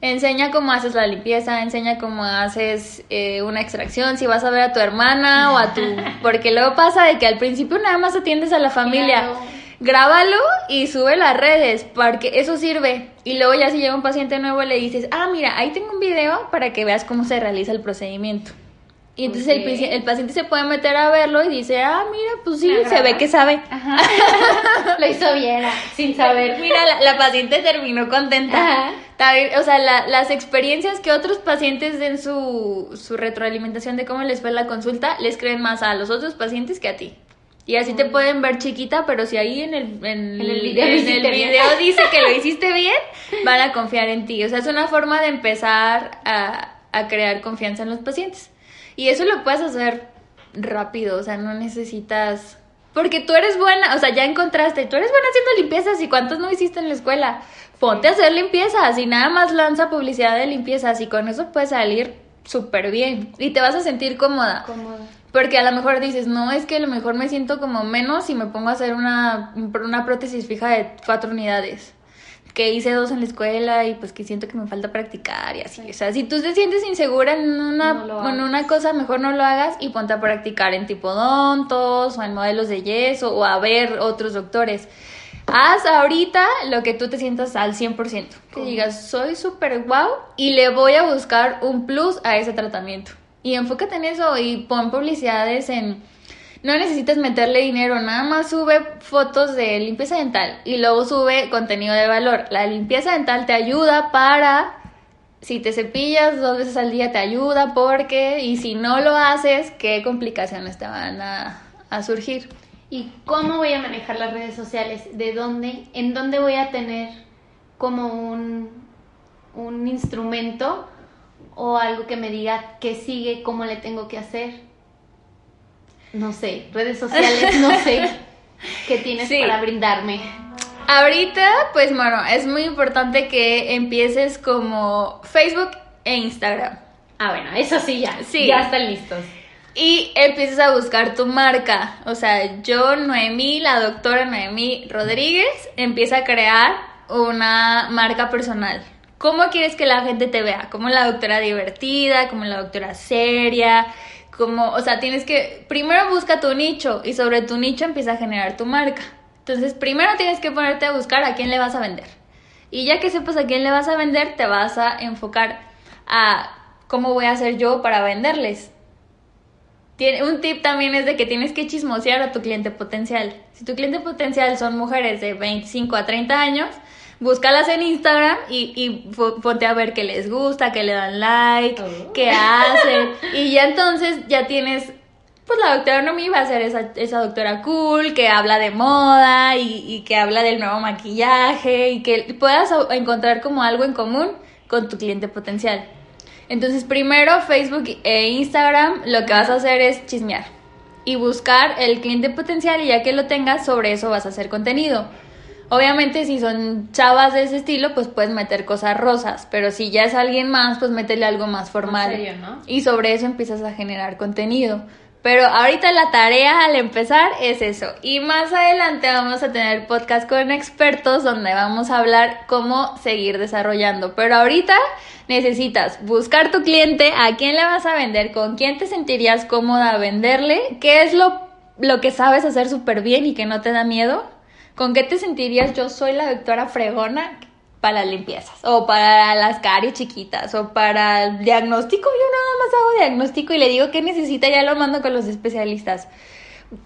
Enseña cómo haces la limpieza, enseña cómo haces eh, una extracción, si vas a ver a tu hermana o a tu... (laughs) Porque luego pasa de que al principio nada más atiendes a la familia. Claro. Grábalo y sube las redes, porque eso sirve. Y luego ya si llega un paciente nuevo le dices, ah, mira, ahí tengo un video para que veas cómo se realiza el procedimiento. Y entonces el, Ok. paci- el paciente se puede meter a verlo y dice, ah, mira, pues sí, se ve que sabe. Ajá. (laughs) Lo hizo bien, sin saber. Mira, la, la paciente terminó contenta. Ajá. O sea, la- las experiencias que otros pacientes den su, su retroalimentación de cómo les fue la consulta, les creen más a los otros pacientes que a ti. Y así te pueden ver chiquita, pero si ahí en el, en En el video en el (laughs) dice que lo (laughs) hiciste bien, van a confiar en ti. O sea, es una forma de empezar a, a crear confianza en los pacientes. Y eso lo puedes hacer rápido, o sea, no necesitas... Porque tú eres buena, o sea, ya encontraste, tú eres buena haciendo limpiezas y cuántos no hiciste en la escuela. Ponte a hacer limpiezas y nada más lanza publicidad de limpiezas y con eso puedes salir súper bien y te vas a sentir cómoda. Cómodo. Porque a lo mejor dices, no, es que a lo mejor me siento como menos si me pongo a hacer una, una prótesis fija de cuatro unidades. Que hice dos en la escuela y pues que siento que me falta practicar y así. O sea, si tú te sientes insegura en una, No en una cosa, mejor no lo hagas y ponte a practicar en tipodontos o en modelos de yeso o a ver otros doctores. Haz ahorita lo que tú te sientas al 100%. Que digas, soy súper guau y le voy a buscar un plus a ese tratamiento. Y enfócate en eso y pon publicidades en... No necesitas meterle dinero, nada más sube fotos de limpieza dental y luego sube contenido de valor. La limpieza dental te ayuda para si te cepillas dos veces al día te ayuda porque, y si no lo haces, ¿qué complicaciones te van a, a surgir? ¿Y cómo voy a manejar las redes sociales? ¿De dónde? ¿En dónde voy a tener como un, un instrumento o algo que me diga qué sigue, cómo le tengo que hacer? No sé, redes sociales, no sé (laughs) qué tienes Sí. para brindarme. Ahorita, pues bueno, es muy importante que empieces como Facebook e Instagram. Ah, bueno, eso sí ya. Sí. Ya están listos. Y empieces a buscar tu marca. O sea, yo, Noemí, la doctora Noemí Rodríguez, empieza a crear una marca personal. ¿Cómo quieres que la gente te vea? Como la doctora divertida, como la doctora seria, como, o sea, tienes que, primero busca tu nicho y sobre tu nicho empieza a generar tu marca. Entonces, primero tienes que ponerte a buscar a quién le vas a vender. Y ya que sepas a quién le vas a vender, te vas a enfocar a cómo voy a hacer yo para venderles. Tiene, un tip también es de que tienes que chismosear a tu cliente potencial. Si tu cliente potencial son mujeres de 25 a 30 años, búscalas en Instagram y, y ponte a ver qué les gusta, qué le dan like, Oh. qué hacen. y ya entonces ya tienes, pues la doctora Nomi va a ser esa, esa doctora cool que habla de moda y, y que habla del nuevo maquillaje y que puedas encontrar como algo en común con tu cliente potencial. Entonces, primero Facebook e Instagram, lo que vas a hacer es chismear y buscar el cliente potencial y ya que lo tengas, sobre eso vas a hacer contenido. Obviamente, si son chavas de ese estilo, pues puedes meter cosas rosas, pero si ya es alguien más, pues métele algo más formal. serio, ¿no? Y sobre eso empiezas a generar contenido. Pero ahorita la tarea al empezar es eso. Y más adelante vamos a tener podcast con expertos donde vamos a hablar cómo seguir desarrollando. Pero ahorita necesitas buscar tu cliente, a quién le vas a vender, con quién te sentirías cómoda a venderle, qué es lo, lo que sabes hacer súper bien y que no te da miedo, con qué te sentirías yo soy la doctora fregona para las limpiezas o para las caries chiquitas o para el diagnóstico. Yo nada más hago diagnóstico y le digo qué necesita, ya lo mando con los especialistas.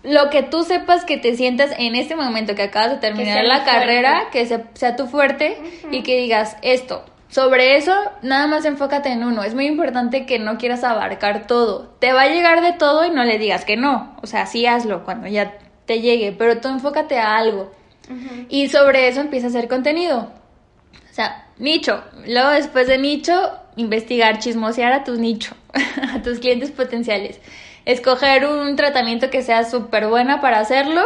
Lo que tú sepas que te sientas en este momento que acabas de terminar sea la fuerte. carrera, que se- sea tu fuerte y que digas esto. Sobre eso, nada más enfócate en uno. Es muy importante que no quieras abarcar todo. Te va a llegar de todo y no le digas que no. O sea, sí hazlo cuando ya te llegue, pero tú enfócate a algo. Y sobre eso empieza a hacer contenido. O sea, nicho. Luego después de nicho, investigar, chismosear a tu nicho, (laughs) a tus clientes potenciales. Escoger un tratamiento que sea súper buena para hacerlo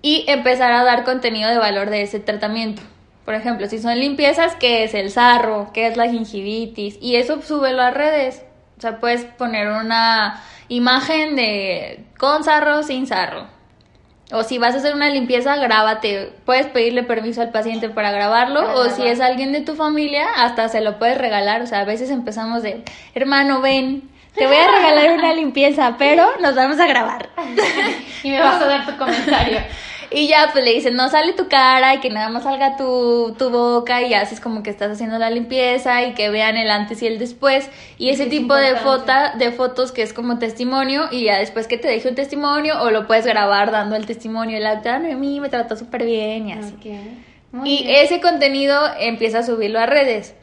y empezar a dar contenido de valor de ese tratamiento. Por ejemplo, si son limpiezas, ¿qué es el sarro? ¿Qué es la gingivitis? Y eso súbelo a redes. O sea, puedes poner una imagen de con sarro, sin sarro. O si vas a hacer una limpieza, grábate. Puedes pedirle permiso al paciente para grabarlo. Para o si es alguien de tu familia, hasta se lo puedes regalar. O sea, a veces empezamos de, hermano, ven, te voy a regalar una limpieza, pero nos vamos a grabar. (laughs) Y me vas a dar tu comentario. (laughs) Y ya, pues le dicen, no sale tu cara y que nada más salga tu, tu boca y haces como que estás haciendo la limpieza y que vean el antes y el después. Y ese es tipo de, de fotos que es como testimonio y ya después que te deje un testimonio o lo puedes grabar dando el testimonio. La doctora Noemí me trató súper bien y así. Ok. Muy Y bien. ese contenido empieza a subirlo a redes.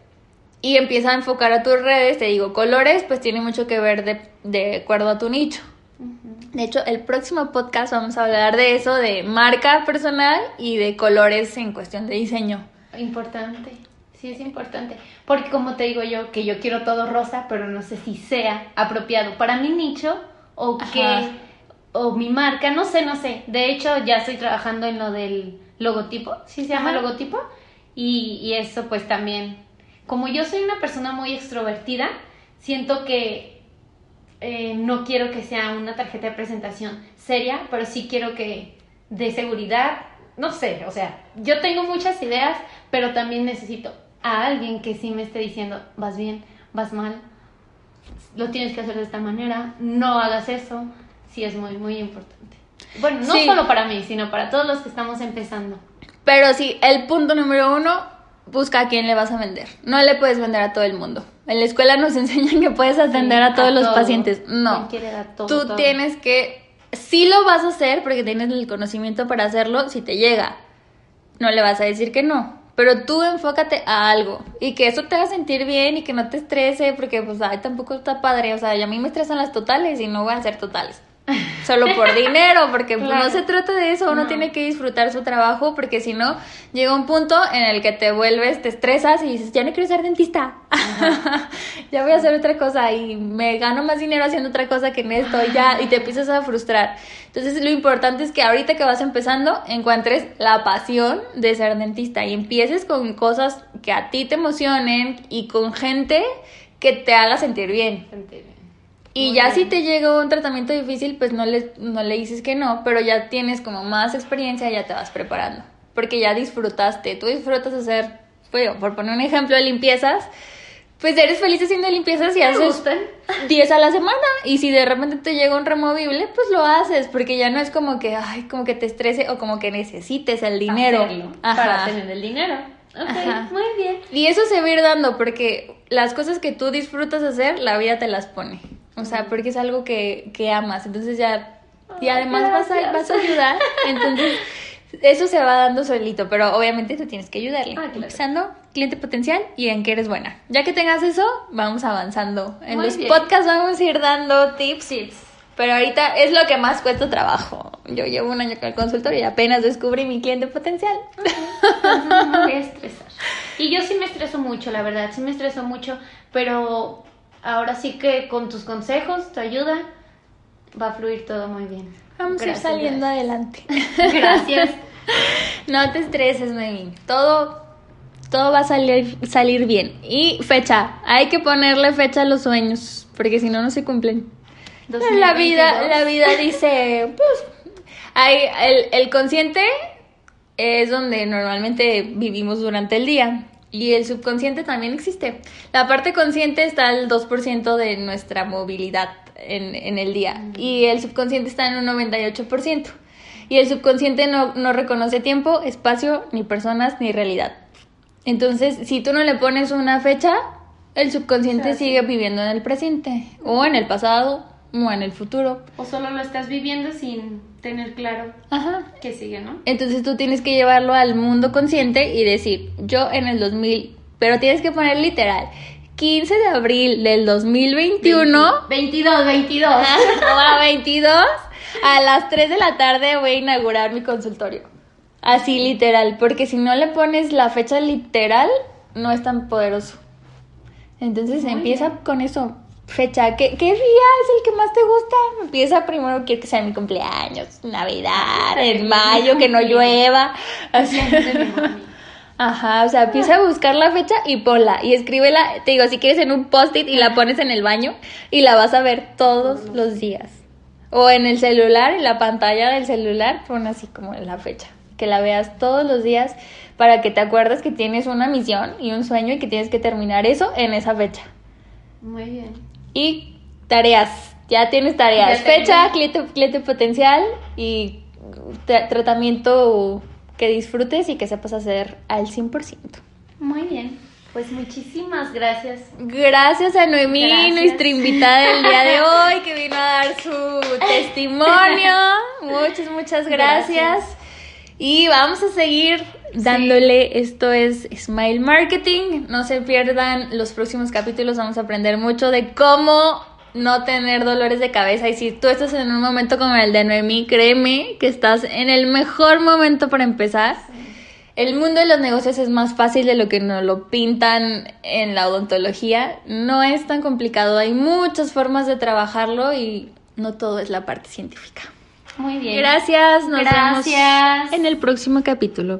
Y empieza a enfocar a tus redes, te digo, colores, pues tiene mucho que ver de, de acuerdo a tu nicho. De hecho, el próximo podcast vamos a hablar de eso, de marca personal y de colores en cuestión de diseño. Importante, sí es importante. Porque como te digo yo, que yo quiero todo rosa, pero no sé si sea apropiado para mi nicho o Ajá. que o mi marca, no sé, no sé. De hecho, ya estoy trabajando en lo del logotipo, sí se llama Ajá. logotipo, y, y eso pues también. Como yo soy una persona muy extrovertida, siento que eh, no quiero que sea una tarjeta de presentación seria, pero sí quiero que de seguridad, no sé, o sea, yo tengo muchas ideas, pero también necesito a alguien que sí me esté diciendo, vas bien, vas mal, lo tienes que hacer de esta manera, no hagas eso, sí es muy, muy importante. Bueno, no Sí. solo para mí, sino para todos los que estamos empezando. Pero sí, el punto número uno, busca a quién le vas a vender. No le puedes vender a todo el mundo. En la escuela nos (laughs) enseñan que puedes atender Sí, a todos los todo. pacientes. No. ¿Quién quiere dar todo, Tú todo? tienes que... Sí lo vas a hacer porque tienes el conocimiento para hacerlo si te llega. No le vas a decir que no. pero tú enfócate a algo y que eso te haga sentir bien y que no te estrese, porque pues ay, tampoco está padre, o sea, a mí me estresan las totales y no van a ser totales solo por dinero, porque pues, no se trata de eso, uno tiene que disfrutar su trabajo, porque si no, llega un punto en el que te vuelves, te estresas y dices, ya no quiero ser dentista, (laughs) ya voy a hacer otra cosa y me gano más dinero haciendo otra cosa que en esto y ya, y te empiezas a frustrar. Entonces lo importante es que ahorita que vas empezando, encuentres la pasión de ser dentista y empieces con cosas que a ti te emocionen y con gente que te haga sentir bien. Sentir bien. Y ya si te llegó un tratamiento difícil, pues no le, no le dices que no, pero ya tienes como más experiencia, ya te vas preparando. Porque ya disfrutaste, tú disfrutas hacer, pues, por poner un ejemplo de limpiezas, pues eres feliz haciendo limpiezas y haces 10 a la semana. Y si de repente te llega un removible, pues lo haces, porque ya no es como que, ay, como que te estrese o como que necesites el dinero. para tener el dinero. Ok, muy bien. Y eso se va a ir dando, porque las cosas que tú disfrutas hacer, la vida te las pone. O sea, porque es algo que, que amas. Entonces ya, y además vas a, vas a ayudar. Entonces, eso se va dando solito, pero obviamente tú tienes que ayudarle. Ah, Empezando, cliente potencial y en qué eres buena. Ya que tengas eso, vamos avanzando. En los podcasts vamos a ir dando tips. Pero ahorita es lo que más cuesta trabajo. Yo llevo un año con el consultorio y apenas descubrí mi cliente potencial. me voy a estresar. Y yo sí me estreso mucho, la verdad, sí me estreso mucho, pero ahora sí que con tus consejos, tu ayuda, va a fluir todo muy bien. Vamos a ir saliendo adelante. (laughs) Gracias. (laughs) no te estreses, Noemí. Todo, todo va a salir, salir bien. Y fecha. Hay que ponerle fecha a los sueños, porque si no, no se cumplen. La vida, la vida dice, (laughs) pues, hay, el, el consciente es donde normalmente vivimos durante el día. Y el subconsciente también existe. La parte consciente está al 2% de nuestra movilidad en, en el día mm. y el subconsciente está en un 98%. Y el subconsciente no, no reconoce tiempo, espacio, ni personas, ni realidad. Entonces, si tú no le pones una fecha, el subconsciente sigue viviendo en el presente, o en el pasado, o en el futuro. O solo lo estás viviendo sin tener claro Ajá. que sigue, ¿no? Entonces tú tienes que llevarlo al mundo consciente y decir, yo en el 2000, pero tienes que poner literal. 15 de abril del 2021. 22, 22. o a 22, a las 3 de la tarde voy a inaugurar mi consultorio. Así literal, porque si no le pones la fecha literal, no es tan poderoso. Entonces empieza con eso fecha, ¿qué, ¿qué, día es el que más te gusta? Empieza primero, quiero que sea mi cumpleaños, Navidad, en mayo, que no llueva. (laughs) Ajá, o sea, empieza a buscar la fecha y ponla. Y escríbela, te digo, si quieres en un post-it y la pones en el baño y la vas a ver todos los días. O en el celular, en la pantalla del celular, pon así como la fecha. Que la veas todos los días para que te acuerdes que tienes una misión y un sueño y que tienes que terminar eso en esa fecha. Muy bien. Y tareas, ya tienes tareas. Fecha, cliente, cliente potencial y tratamiento que disfrutes y que sepas hacer al 100%. Muy bien. Pues muchísimas gracias. Gracias a Noemí, nuestra invitada del día de (laughs) hoy, que vino a dar su testimonio. (laughs) Muchas, muchas gracias. Y vamos a seguir dándole, esto es Smile Marketing. No se pierdan los próximos capítulos, vamos a aprender mucho de cómo no tener dolores de cabeza. Y si tú estás en un momento como el de Noemí, créeme que estás en el mejor momento para empezar. El mundo de los negocios es más fácil de lo que nos lo pintan en la odontología. No es tan complicado, hay muchas formas de trabajarlo y no todo es la parte científica. Muy bien. Gracias, nos vemos en el próximo capítulo.